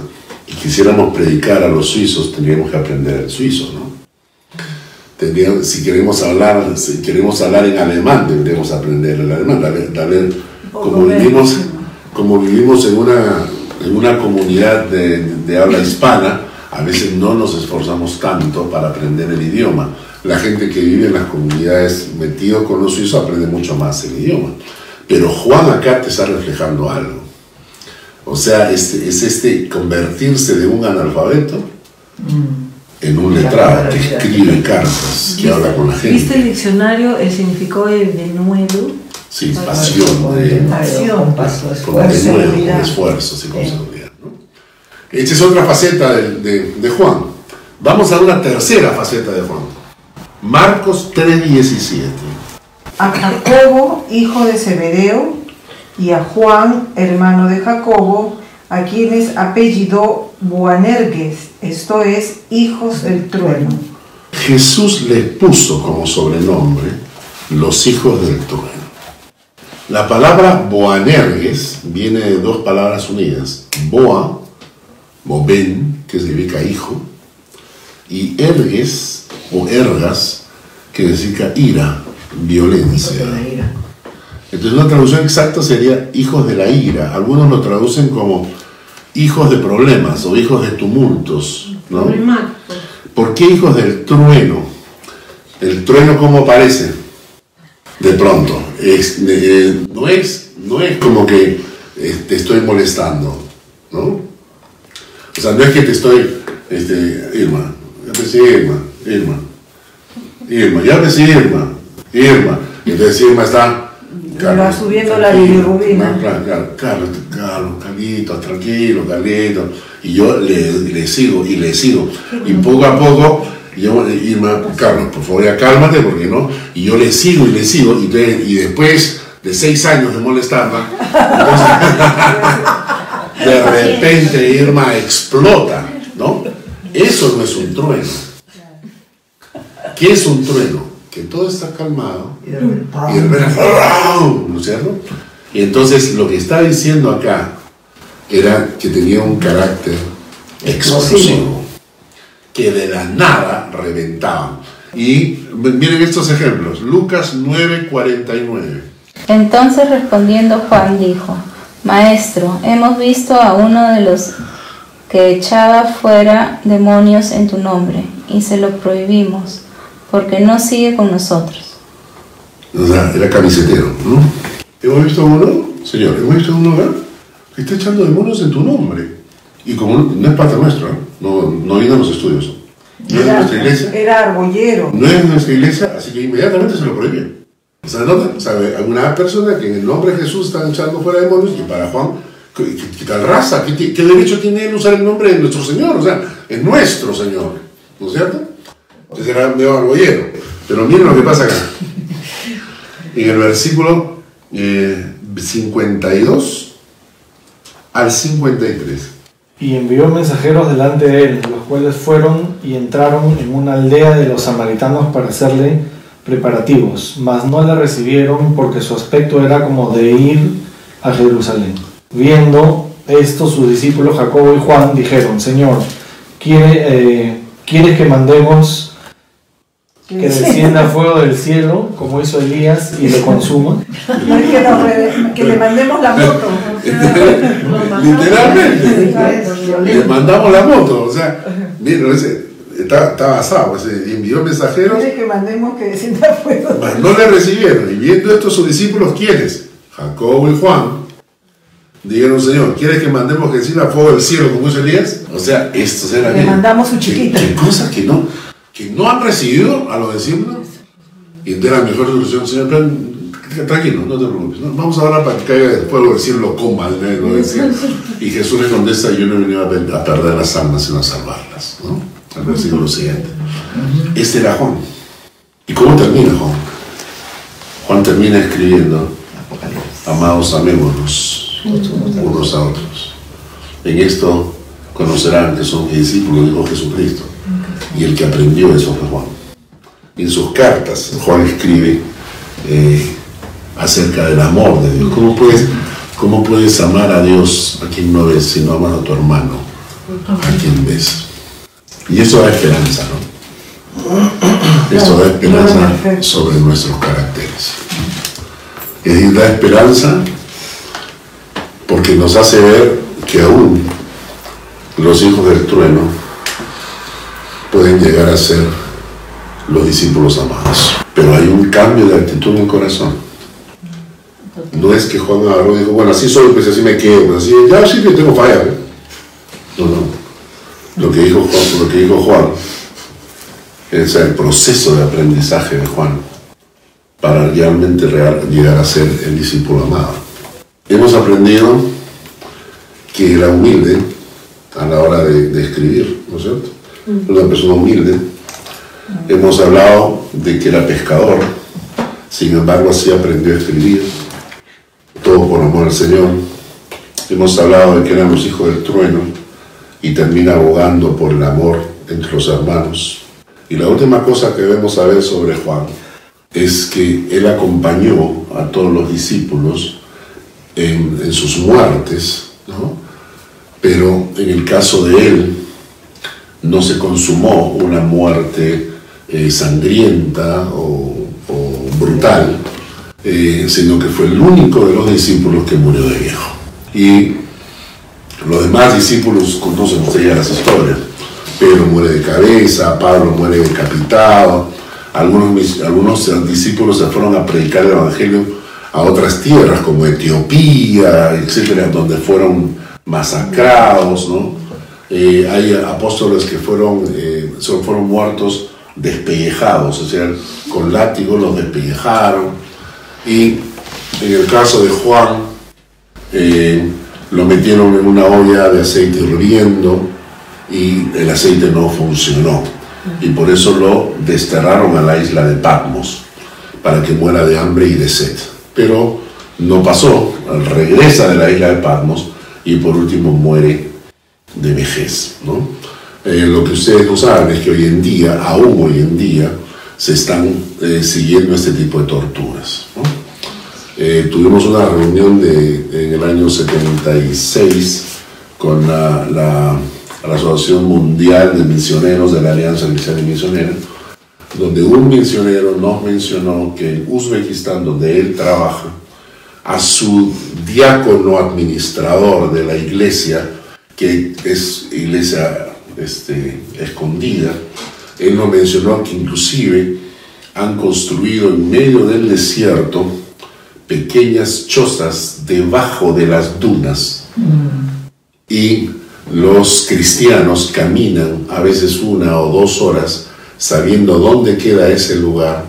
y quisiéramos predicar a los suizos, tendríamos que aprender el suizo, ¿no? Tendríamos- si queremos hablar, si queremos hablar en alemán, deberíamos aprender el alemán. Dale- dale- como vivimos, como vivimos en una, en una comunidad de, de habla hispana, a veces no nos esforzamos tanto para aprender el idioma. La gente que vive en las comunidades metido con los suizos aprende mucho más el idioma. Pero Juan acá te está reflejando algo. O sea, este, es este convertirse de un analfabeto en un letrado que escribe cartas, que habla con la ¿Viste el gente. diccionario el significado de denuedo? Sí, pasión, Con de, denuedo, con paso, con esfuerzo, denuedo, con seguridad. esfuerzos y con seguridad. ¿no? Esta es otra faceta de, de- de Juan. Vamos a una tercera faceta de Juan. Marcos 3:17. A Jacobo, hijo de Zebedeo, y a Juan, hermano de Jacobo, a quienes apellidó Boanerges, esto es, hijos del trueno. Jesús les puso como sobrenombre los hijos del trueno. La palabra Boanerges viene de dos palabras unidas. Boa, Boben, que significa hijo, y Erges o Ergas, que significa ira, violencia. Entonces una traducción exacta sería hijos de la ira. Algunos lo traducen como hijos de problemas o hijos de tumultos. ¿no? ¿Por qué hijos del trueno? ¿El trueno cómo aparece? De pronto. Es- eh, no, es, no es como que eh, te estoy molestando, ¿no? O sea, no es que te estoy, este, Irma, ya Irma, Irma, Irma, ya Irma, Irma. Entonces Irma está... va subiendo la bilirrubina. Claro, claro, Carlos, Carlos, Carlitos, tranquilo, Carlitos. Y yo le, le sigo y le sigo. Y poco a poco, yo, Irma, Carlos, por favor, ya cálmate, porque no. Y yo le sigo y le sigo. Y, de- y después de seis años de molestarla, entonces, de repente Irma explota, ¿no? Eso no es un trueno. ¿Qué es un trueno? Que todo está calmado Y de repente, ¿no es cierto? Y entonces lo que está diciendo acá era que tenía un carácter explosivo, que de la nada reventaban. Y miren estos ejemplos, Lucas 9:49. Entonces respondiendo Juan dijo, Maestro, hemos visto a uno de los que echaba fuera demonios en tu nombre y se lo prohibimos porque no sigue con nosotros. O sea, era camisetero, ¿no? ¿Hemos visto a uno? Señor, ¿hemos visto a uno acá? Que está echando demonios en tu nombre. Y como no es parte nuestra, no, no viene a los estudios. No es de Era, nuestra iglesia. era argollero. No es de nuestra iglesia, así que inmediatamente se lo prohíben. O sea, ¿no? ¿Sabe? Alguna persona que en el nombre de Jesús está echando fuera demonios y para Juan, ¿qué, qué- qué tal raza? ¿Qué, qué derecho tiene él usar el nombre de nuestro Señor? O sea, es nuestro Señor. ¿No es cierto? Entonces era medio argollero. Pero miren lo que pasa acá. En el versículo eh, 52 al 53. Y envió mensajeros delante de él, los cuales fueron y entraron en una aldea de los samaritanos para hacerle preparativos, mas no le recibieron porque su aspecto era como de ir a Jerusalén. Viendo esto, sus discípulos Jacobo y Juan dijeron, Señor, ¿quiere, eh, ¿quieres que mandemos que descienda fuego del cielo, como hizo Elías, y lo consuma? No es que, nos re- que le mandemos la moto. Literalmente. Le mandamos la moto. O sea, miren, ese, está, está basado. ese, envió mensajeros, Quiere que mandemos que descienda fuego. mas no le recibieron. Y viendo esto, sus discípulos, ¿quiénes? Jacobo y Juan. Dijeron, Señor, ¿quieres que mandemos que descienda fuego del cielo como hizo Elías? O sea, estos eran. Le mandamos su ¿Qué, chiquita. qué cosas que no, que no han recibido a los discípulos? Y de la mejor solución, Señor, tranquilo, no te preocupes. Vamos a orar para que caiga fuego del cielo, lo coma del cielo. Y Jesús le contesta, yo no he venido a, per- a perder las almas, sino a salvarlas. ¿no? El versículo siguiente. Este era Juan. ¿Y cómo termina Juan? Juan termina escribiendo, amados, amémonos unos a otros. En esto conocerán que son discípulos, dijo Jesucristo. Y el que aprendió eso fue Juan. En sus cartas, Juan escribe eh, acerca del amor de Dios. ¿Cómo puedes, ¿Cómo puedes amar a Dios a quien no ves si no amas a tu hermano a quien ves? Y eso da esperanza, ¿no? Esto da esperanza sobre nuestros caracteres. Es decir, da esperanza porque nos hace ver que aún los hijos del trueno pueden llegar a ser los discípulos amados. Pero hay un cambio de actitud en el corazón. No es que Juan agarró y dijo, bueno, así soy, pues así me quedo, pues así, ya sí que tengo falla. ¿eh?". No, no. Lo que dijo Juan, lo que dijo Juan es el proceso de aprendizaje de Juan para realmente real- llegar a ser el discípulo amado. Hemos aprendido que era humilde a la hora de, de escribir, ¿no es cierto? Una persona humilde. Hemos hablado de que era pescador, sin embargo así aprendió a escribir, todo por amor al Señor. Hemos hablado de que eran los hijos del trueno y termina abogando por el amor entre los hermanos. Y la última cosa que debemos saber sobre Juan es que él acompañó a todos los discípulos en, en sus muertes, ¿no? pero en el caso de él no se consumó una muerte eh, sangrienta o, brutal, eh, sino que fue el único de los discípulos que murió de viejo. Y los demás discípulos conocen ustedes las historias. Pedro muere de cabeza, Pablo muere decapitado, algunos, algunos discípulos se fueron a predicar el Evangelio a otras tierras como Etiopía, etcétera, donde fueron masacrados, ¿no? Eh, hay apóstoles que fueron, eh, fueron muertos despellejados, o sea, con látigo los despellejaron. Y en el caso de Juan, eh, lo metieron en una olla de aceite hirviendo y el aceite no funcionó. Y por eso lo desterraron a la isla de Patmos, para que muera de hambre y de sed. Pero no pasó, regresa de la isla de Patmos y por último muere de vejez. ¿no? Eh, lo que ustedes no saben es que hoy en día, aún hoy en día, se están eh, siguiendo este tipo de torturas. ¿no? Eh, tuvimos una reunión de, en el año 76 con la, la- la Asociación Mundial de Misioneros de la Alianza Cristiana y Misionera, donde un misionero nos mencionó que en Uzbekistán, donde él trabaja, a su diácono administrador de la iglesia, que es iglesia este, escondida, él nos mencionó que inclusive han construido en medio del desierto pequeñas chozas debajo de las dunas. Y los cristianos caminan a veces una o dos horas sabiendo dónde queda ese lugar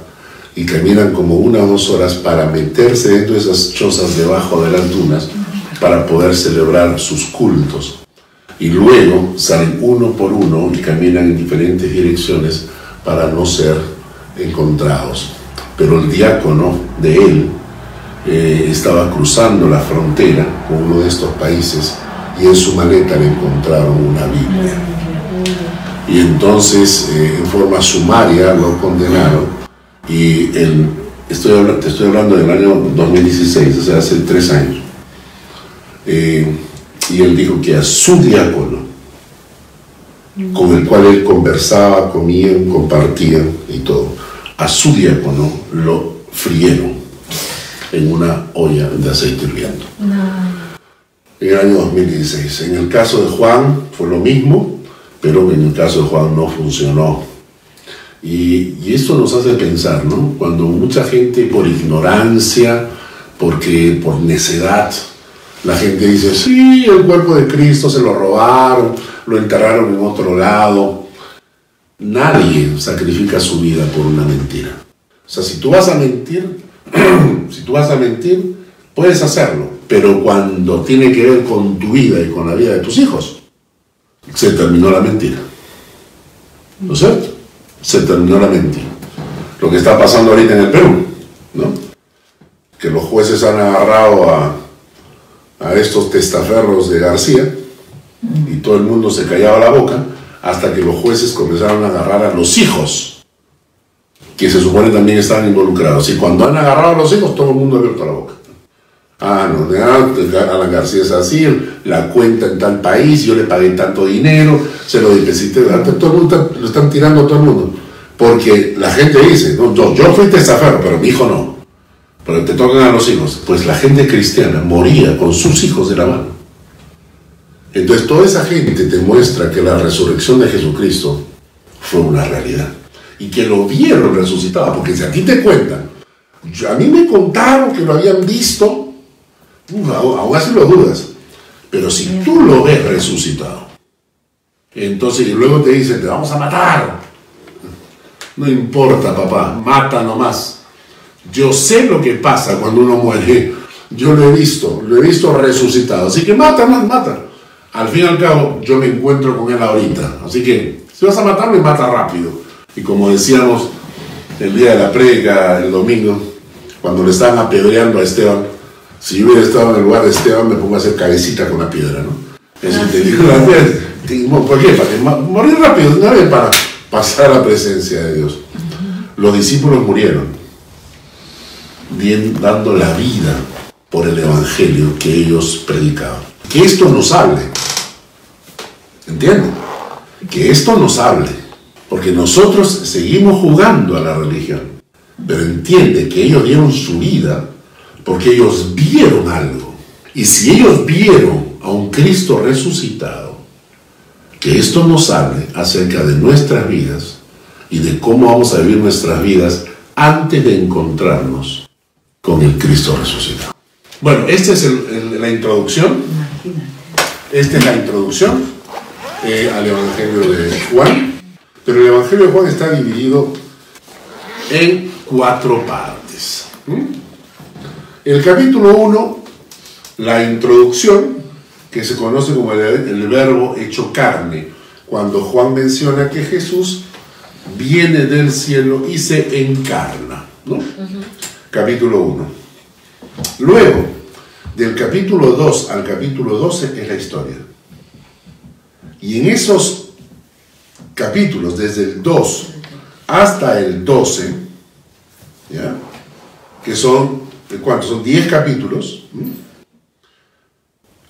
y caminan como una o dos horas para meterse dentro de esas chozas debajo de las dunas para poder celebrar sus cultos. Y luego salen uno por uno y caminan en diferentes direcciones para no ser encontrados. Pero el diácono de él eh, estaba cruzando la frontera con uno de estos países y en su maleta le encontraron una Biblia. Y entonces, eh, en forma sumaria, lo condenaron. Y estoy, te estoy hablando del año 2016, o sea, hace tres años. Eh, y él dijo que a su diácono, con el cual él conversaba, comían, compartían y todo, a su diácono lo frieron en una olla de aceite hirviendo. En el año 2016. En el caso de Juan fue lo mismo, pero en el caso de Juan no funcionó. Y, y esto nos hace pensar, ¿no? Cuando mucha gente por ignorancia, porque por necedad, la gente dice, sí, el cuerpo de Cristo se lo robaron, lo enterraron en otro lado. Nadie sacrifica su vida por una mentira. O sea, si tú vas a mentir, si tú vas a mentir, puedes hacerlo, pero cuando tiene que ver con tu vida y con la vida de tus hijos, se terminó la mentira. ¿No es cierto? Se terminó la mentira. Lo que está pasando ahorita en el Perú, ¿no? Que los jueces han agarrado a, a estos testaferros de García y todo el mundo se callaba la boca hasta que los jueces comenzaron a agarrar a los hijos que se supone también estaban involucrados. Y cuando han agarrado a los hijos, todo el mundo ha abierto la boca. Ah, no, ah, Alan García es así, la cuenta en tal país, yo le pagué tanto dinero, se lo deposité, todo el mundo lo están tirando a todo el mundo. Porque la gente dice, no, yo, yo fui testaferro, pero mi hijo no. Pero te tocan a los hijos. Pues la gente cristiana moría con sus hijos de la mano. Entonces toda esa gente te muestra que la resurrección de Jesucristo fue una realidad y que lo vieron resucitado, porque si a ti te cuentan, a mí me contaron que lo habían visto, aún así lo dudas, pero si tú lo ves resucitado, entonces luego te dicen, te vamos a matar, no importa papá, mata nomás. Yo sé lo que pasa cuando uno muere, yo lo he visto, lo he visto resucitado, así que mata, mata. Al fin y al cabo, yo me encuentro con él ahorita, así que si vas a matarme, mata rápido y como decíamos el día de la prédica, el domingo, cuando le estaban apedreando a Esteban, si yo hubiera estado en el lugar de Esteban, me pongo a hacer cabecita con la piedra, ¿no? Eso te digo, ¿por qué? Para morir rápido, no para pasar a la presencia de Dios. Los discípulos murieron, dando la vida por el evangelio que ellos predicaban. Que esto nos hable, ¿entienden? Que esto nos hable porque nosotros seguimos jugando a la religión. Pero entiende que ellos dieron su vida porque ellos vieron algo. Y si ellos vieron a un Cristo resucitado, que esto nos hable acerca de nuestras vidas y de cómo vamos a vivir nuestras vidas antes de encontrarnos con el Cristo resucitado. Bueno, esta es la introducción. Esta es la introducción eh, al Evangelio de Juan. Pero el Evangelio de Juan está dividido en cuatro partes. El capítulo 1, la introducción, que se conoce como el, verbo hecho carne, cuando Juan menciona que Jesús viene del cielo y se encarna. Capítulo 1. Luego, del capítulo 2 al capítulo 12 es la historia. Y en esos capítulos, desde el 2 hasta el 12, ¿ya? que son, ¿cuántos? Son 10 capítulos.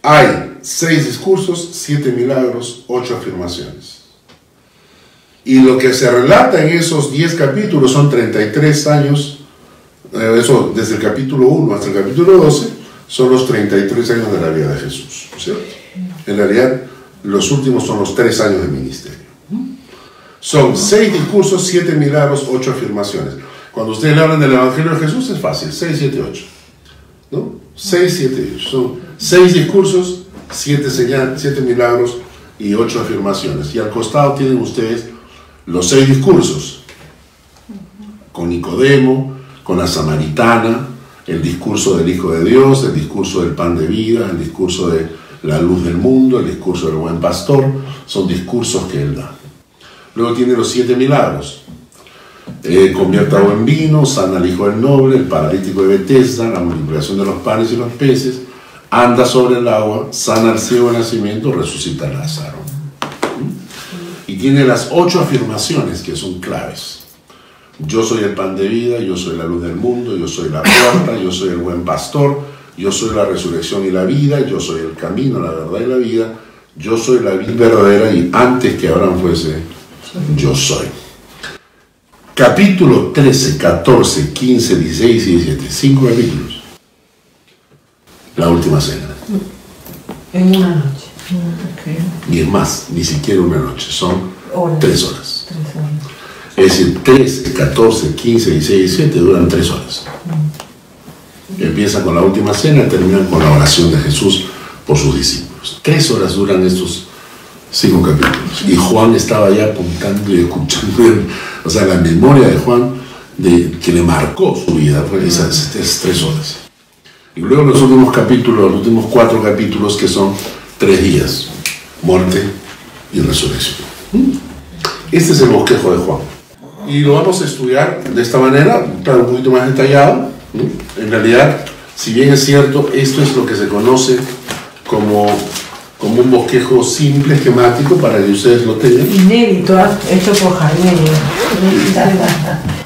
Hay 6 discursos, 7 milagros, 8 afirmaciones. Y lo que se relata en esos 10 capítulos son 33 años, eso desde el capítulo 1 hasta el capítulo 12, son los 33 años de la vida de Jesús. ¿cierto? En realidad, los últimos son los tres años de ministerio. Son seis discursos, siete milagros, ocho afirmaciones. Cuando ustedes le hablan del Evangelio de Jesús es fácil, 6, 7, 8. ¿No? 6, 7, 8. Son seis discursos, siete, señal, siete milagros y ocho afirmaciones. Y al costado tienen ustedes los seis discursos. Con Nicodemo, con la samaritana, el discurso del Hijo de Dios, el discurso del pan de vida, el discurso de la luz del mundo, el discurso del buen pastor. Son discursos que él da. Luego tiene los siete milagros. Eh, convierte agua en vino, sana al hijo del noble, el paralítico de Bethesda, la multiplicación de los panes y los peces, anda sobre el agua, sana al ciego de nacimiento, resucita a Lázaro. Y tiene las ocho afirmaciones que son claves. Yo soy el pan de vida, yo soy la luz del mundo, yo soy la puerta, yo soy el buen pastor, yo soy la resurrección y la vida, yo soy el camino, la verdad y la vida, yo soy la vida verdadera y antes que Abraham fuese, yo soy. Capítulo 13, 14, 15, 16 y 17. Cinco capítulos. La última cena. En una noche. Y es más, ni siquiera una noche, son horas. Tres horas. Es decir, 13, 14, 15, 16 y 17 duran tres horas. Empiezan con la última cena terminan con la oración de Jesús por sus discípulos. Tres horas duran estos cinco capítulos. Y Juan estaba ya apuntando y escuchando, o sea, la memoria de Juan de, que le marcó su vida fue esas, esas tres horas. Y luego los últimos capítulos, los últimos cuatro capítulos que son tres días, muerte y resurrección. Este es el bosquejo de Juan. Y lo vamos a estudiar de esta manera, claro, un poquito más detallado. ¿no? En realidad, si bien es cierto, esto es lo que se conoce como, como un bosquejo simple, esquemático, para que ustedes lo tengan. Inédito, ¿ah? hecho por Jarmenio.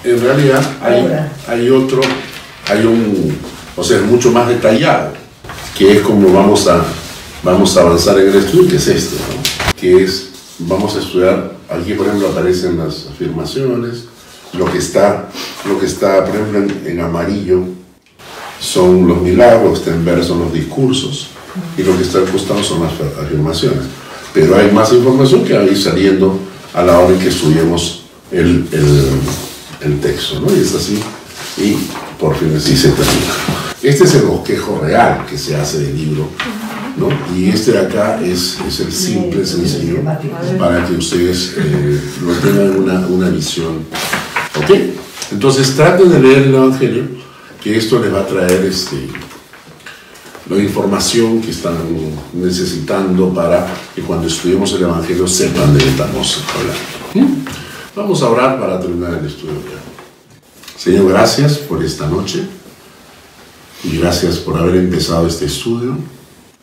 En realidad hay, hay otro, hay un, o sea, es mucho más detallado, que es como vamos a, vamos a avanzar en el estudio, que es este, ¿no? que es, vamos a estudiar, aquí por ejemplo aparecen las afirmaciones, lo que está, lo que está por ejemplo en, amarillo son los milagros, está en verde son los discursos, y lo que está al costado son las afirmaciones. Pero hay más información que va a ir saliendo a la hora en que estudiemos el, el, el texto, ¿no? Y es así, y por fin así se termina. Este es el bosquejo real que se hace del libro, ¿no? Y este de acá es, es el simple, sencillo, para que ustedes eh, lo tengan una, una visión. ¿Ok? Entonces traten de leer el Evangelio, que esto les va a traer este, la información que están necesitando para que cuando estudiemos el Evangelio sepan de qué estamos hablando. ¿Mm? Vamos a orar para terminar el estudio. Señor, gracias por esta noche y gracias por haber empezado este estudio.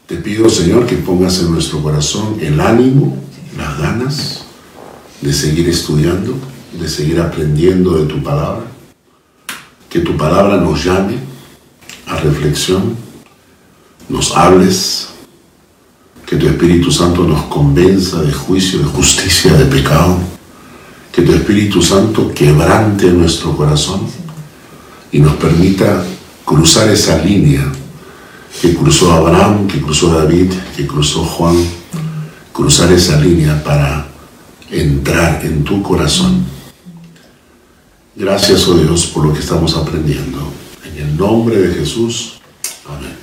Te pido, Señor, que pongas en nuestro corazón el ánimo, las ganas de seguir estudiando, de seguir aprendiendo de tu palabra. Que tu palabra nos llame a reflexión, nos hables, que tu Espíritu Santo nos convenza de juicio, de justicia, de pecado. Que tu Espíritu Santo quebrante nuestro corazón y nos permita cruzar esa línea que cruzó Abraham, que cruzó David, que cruzó Juan, cruzar esa línea para entrar en tu corazón. Gracias, oh Dios, por lo que estamos aprendiendo. En el nombre de Jesús. Amén.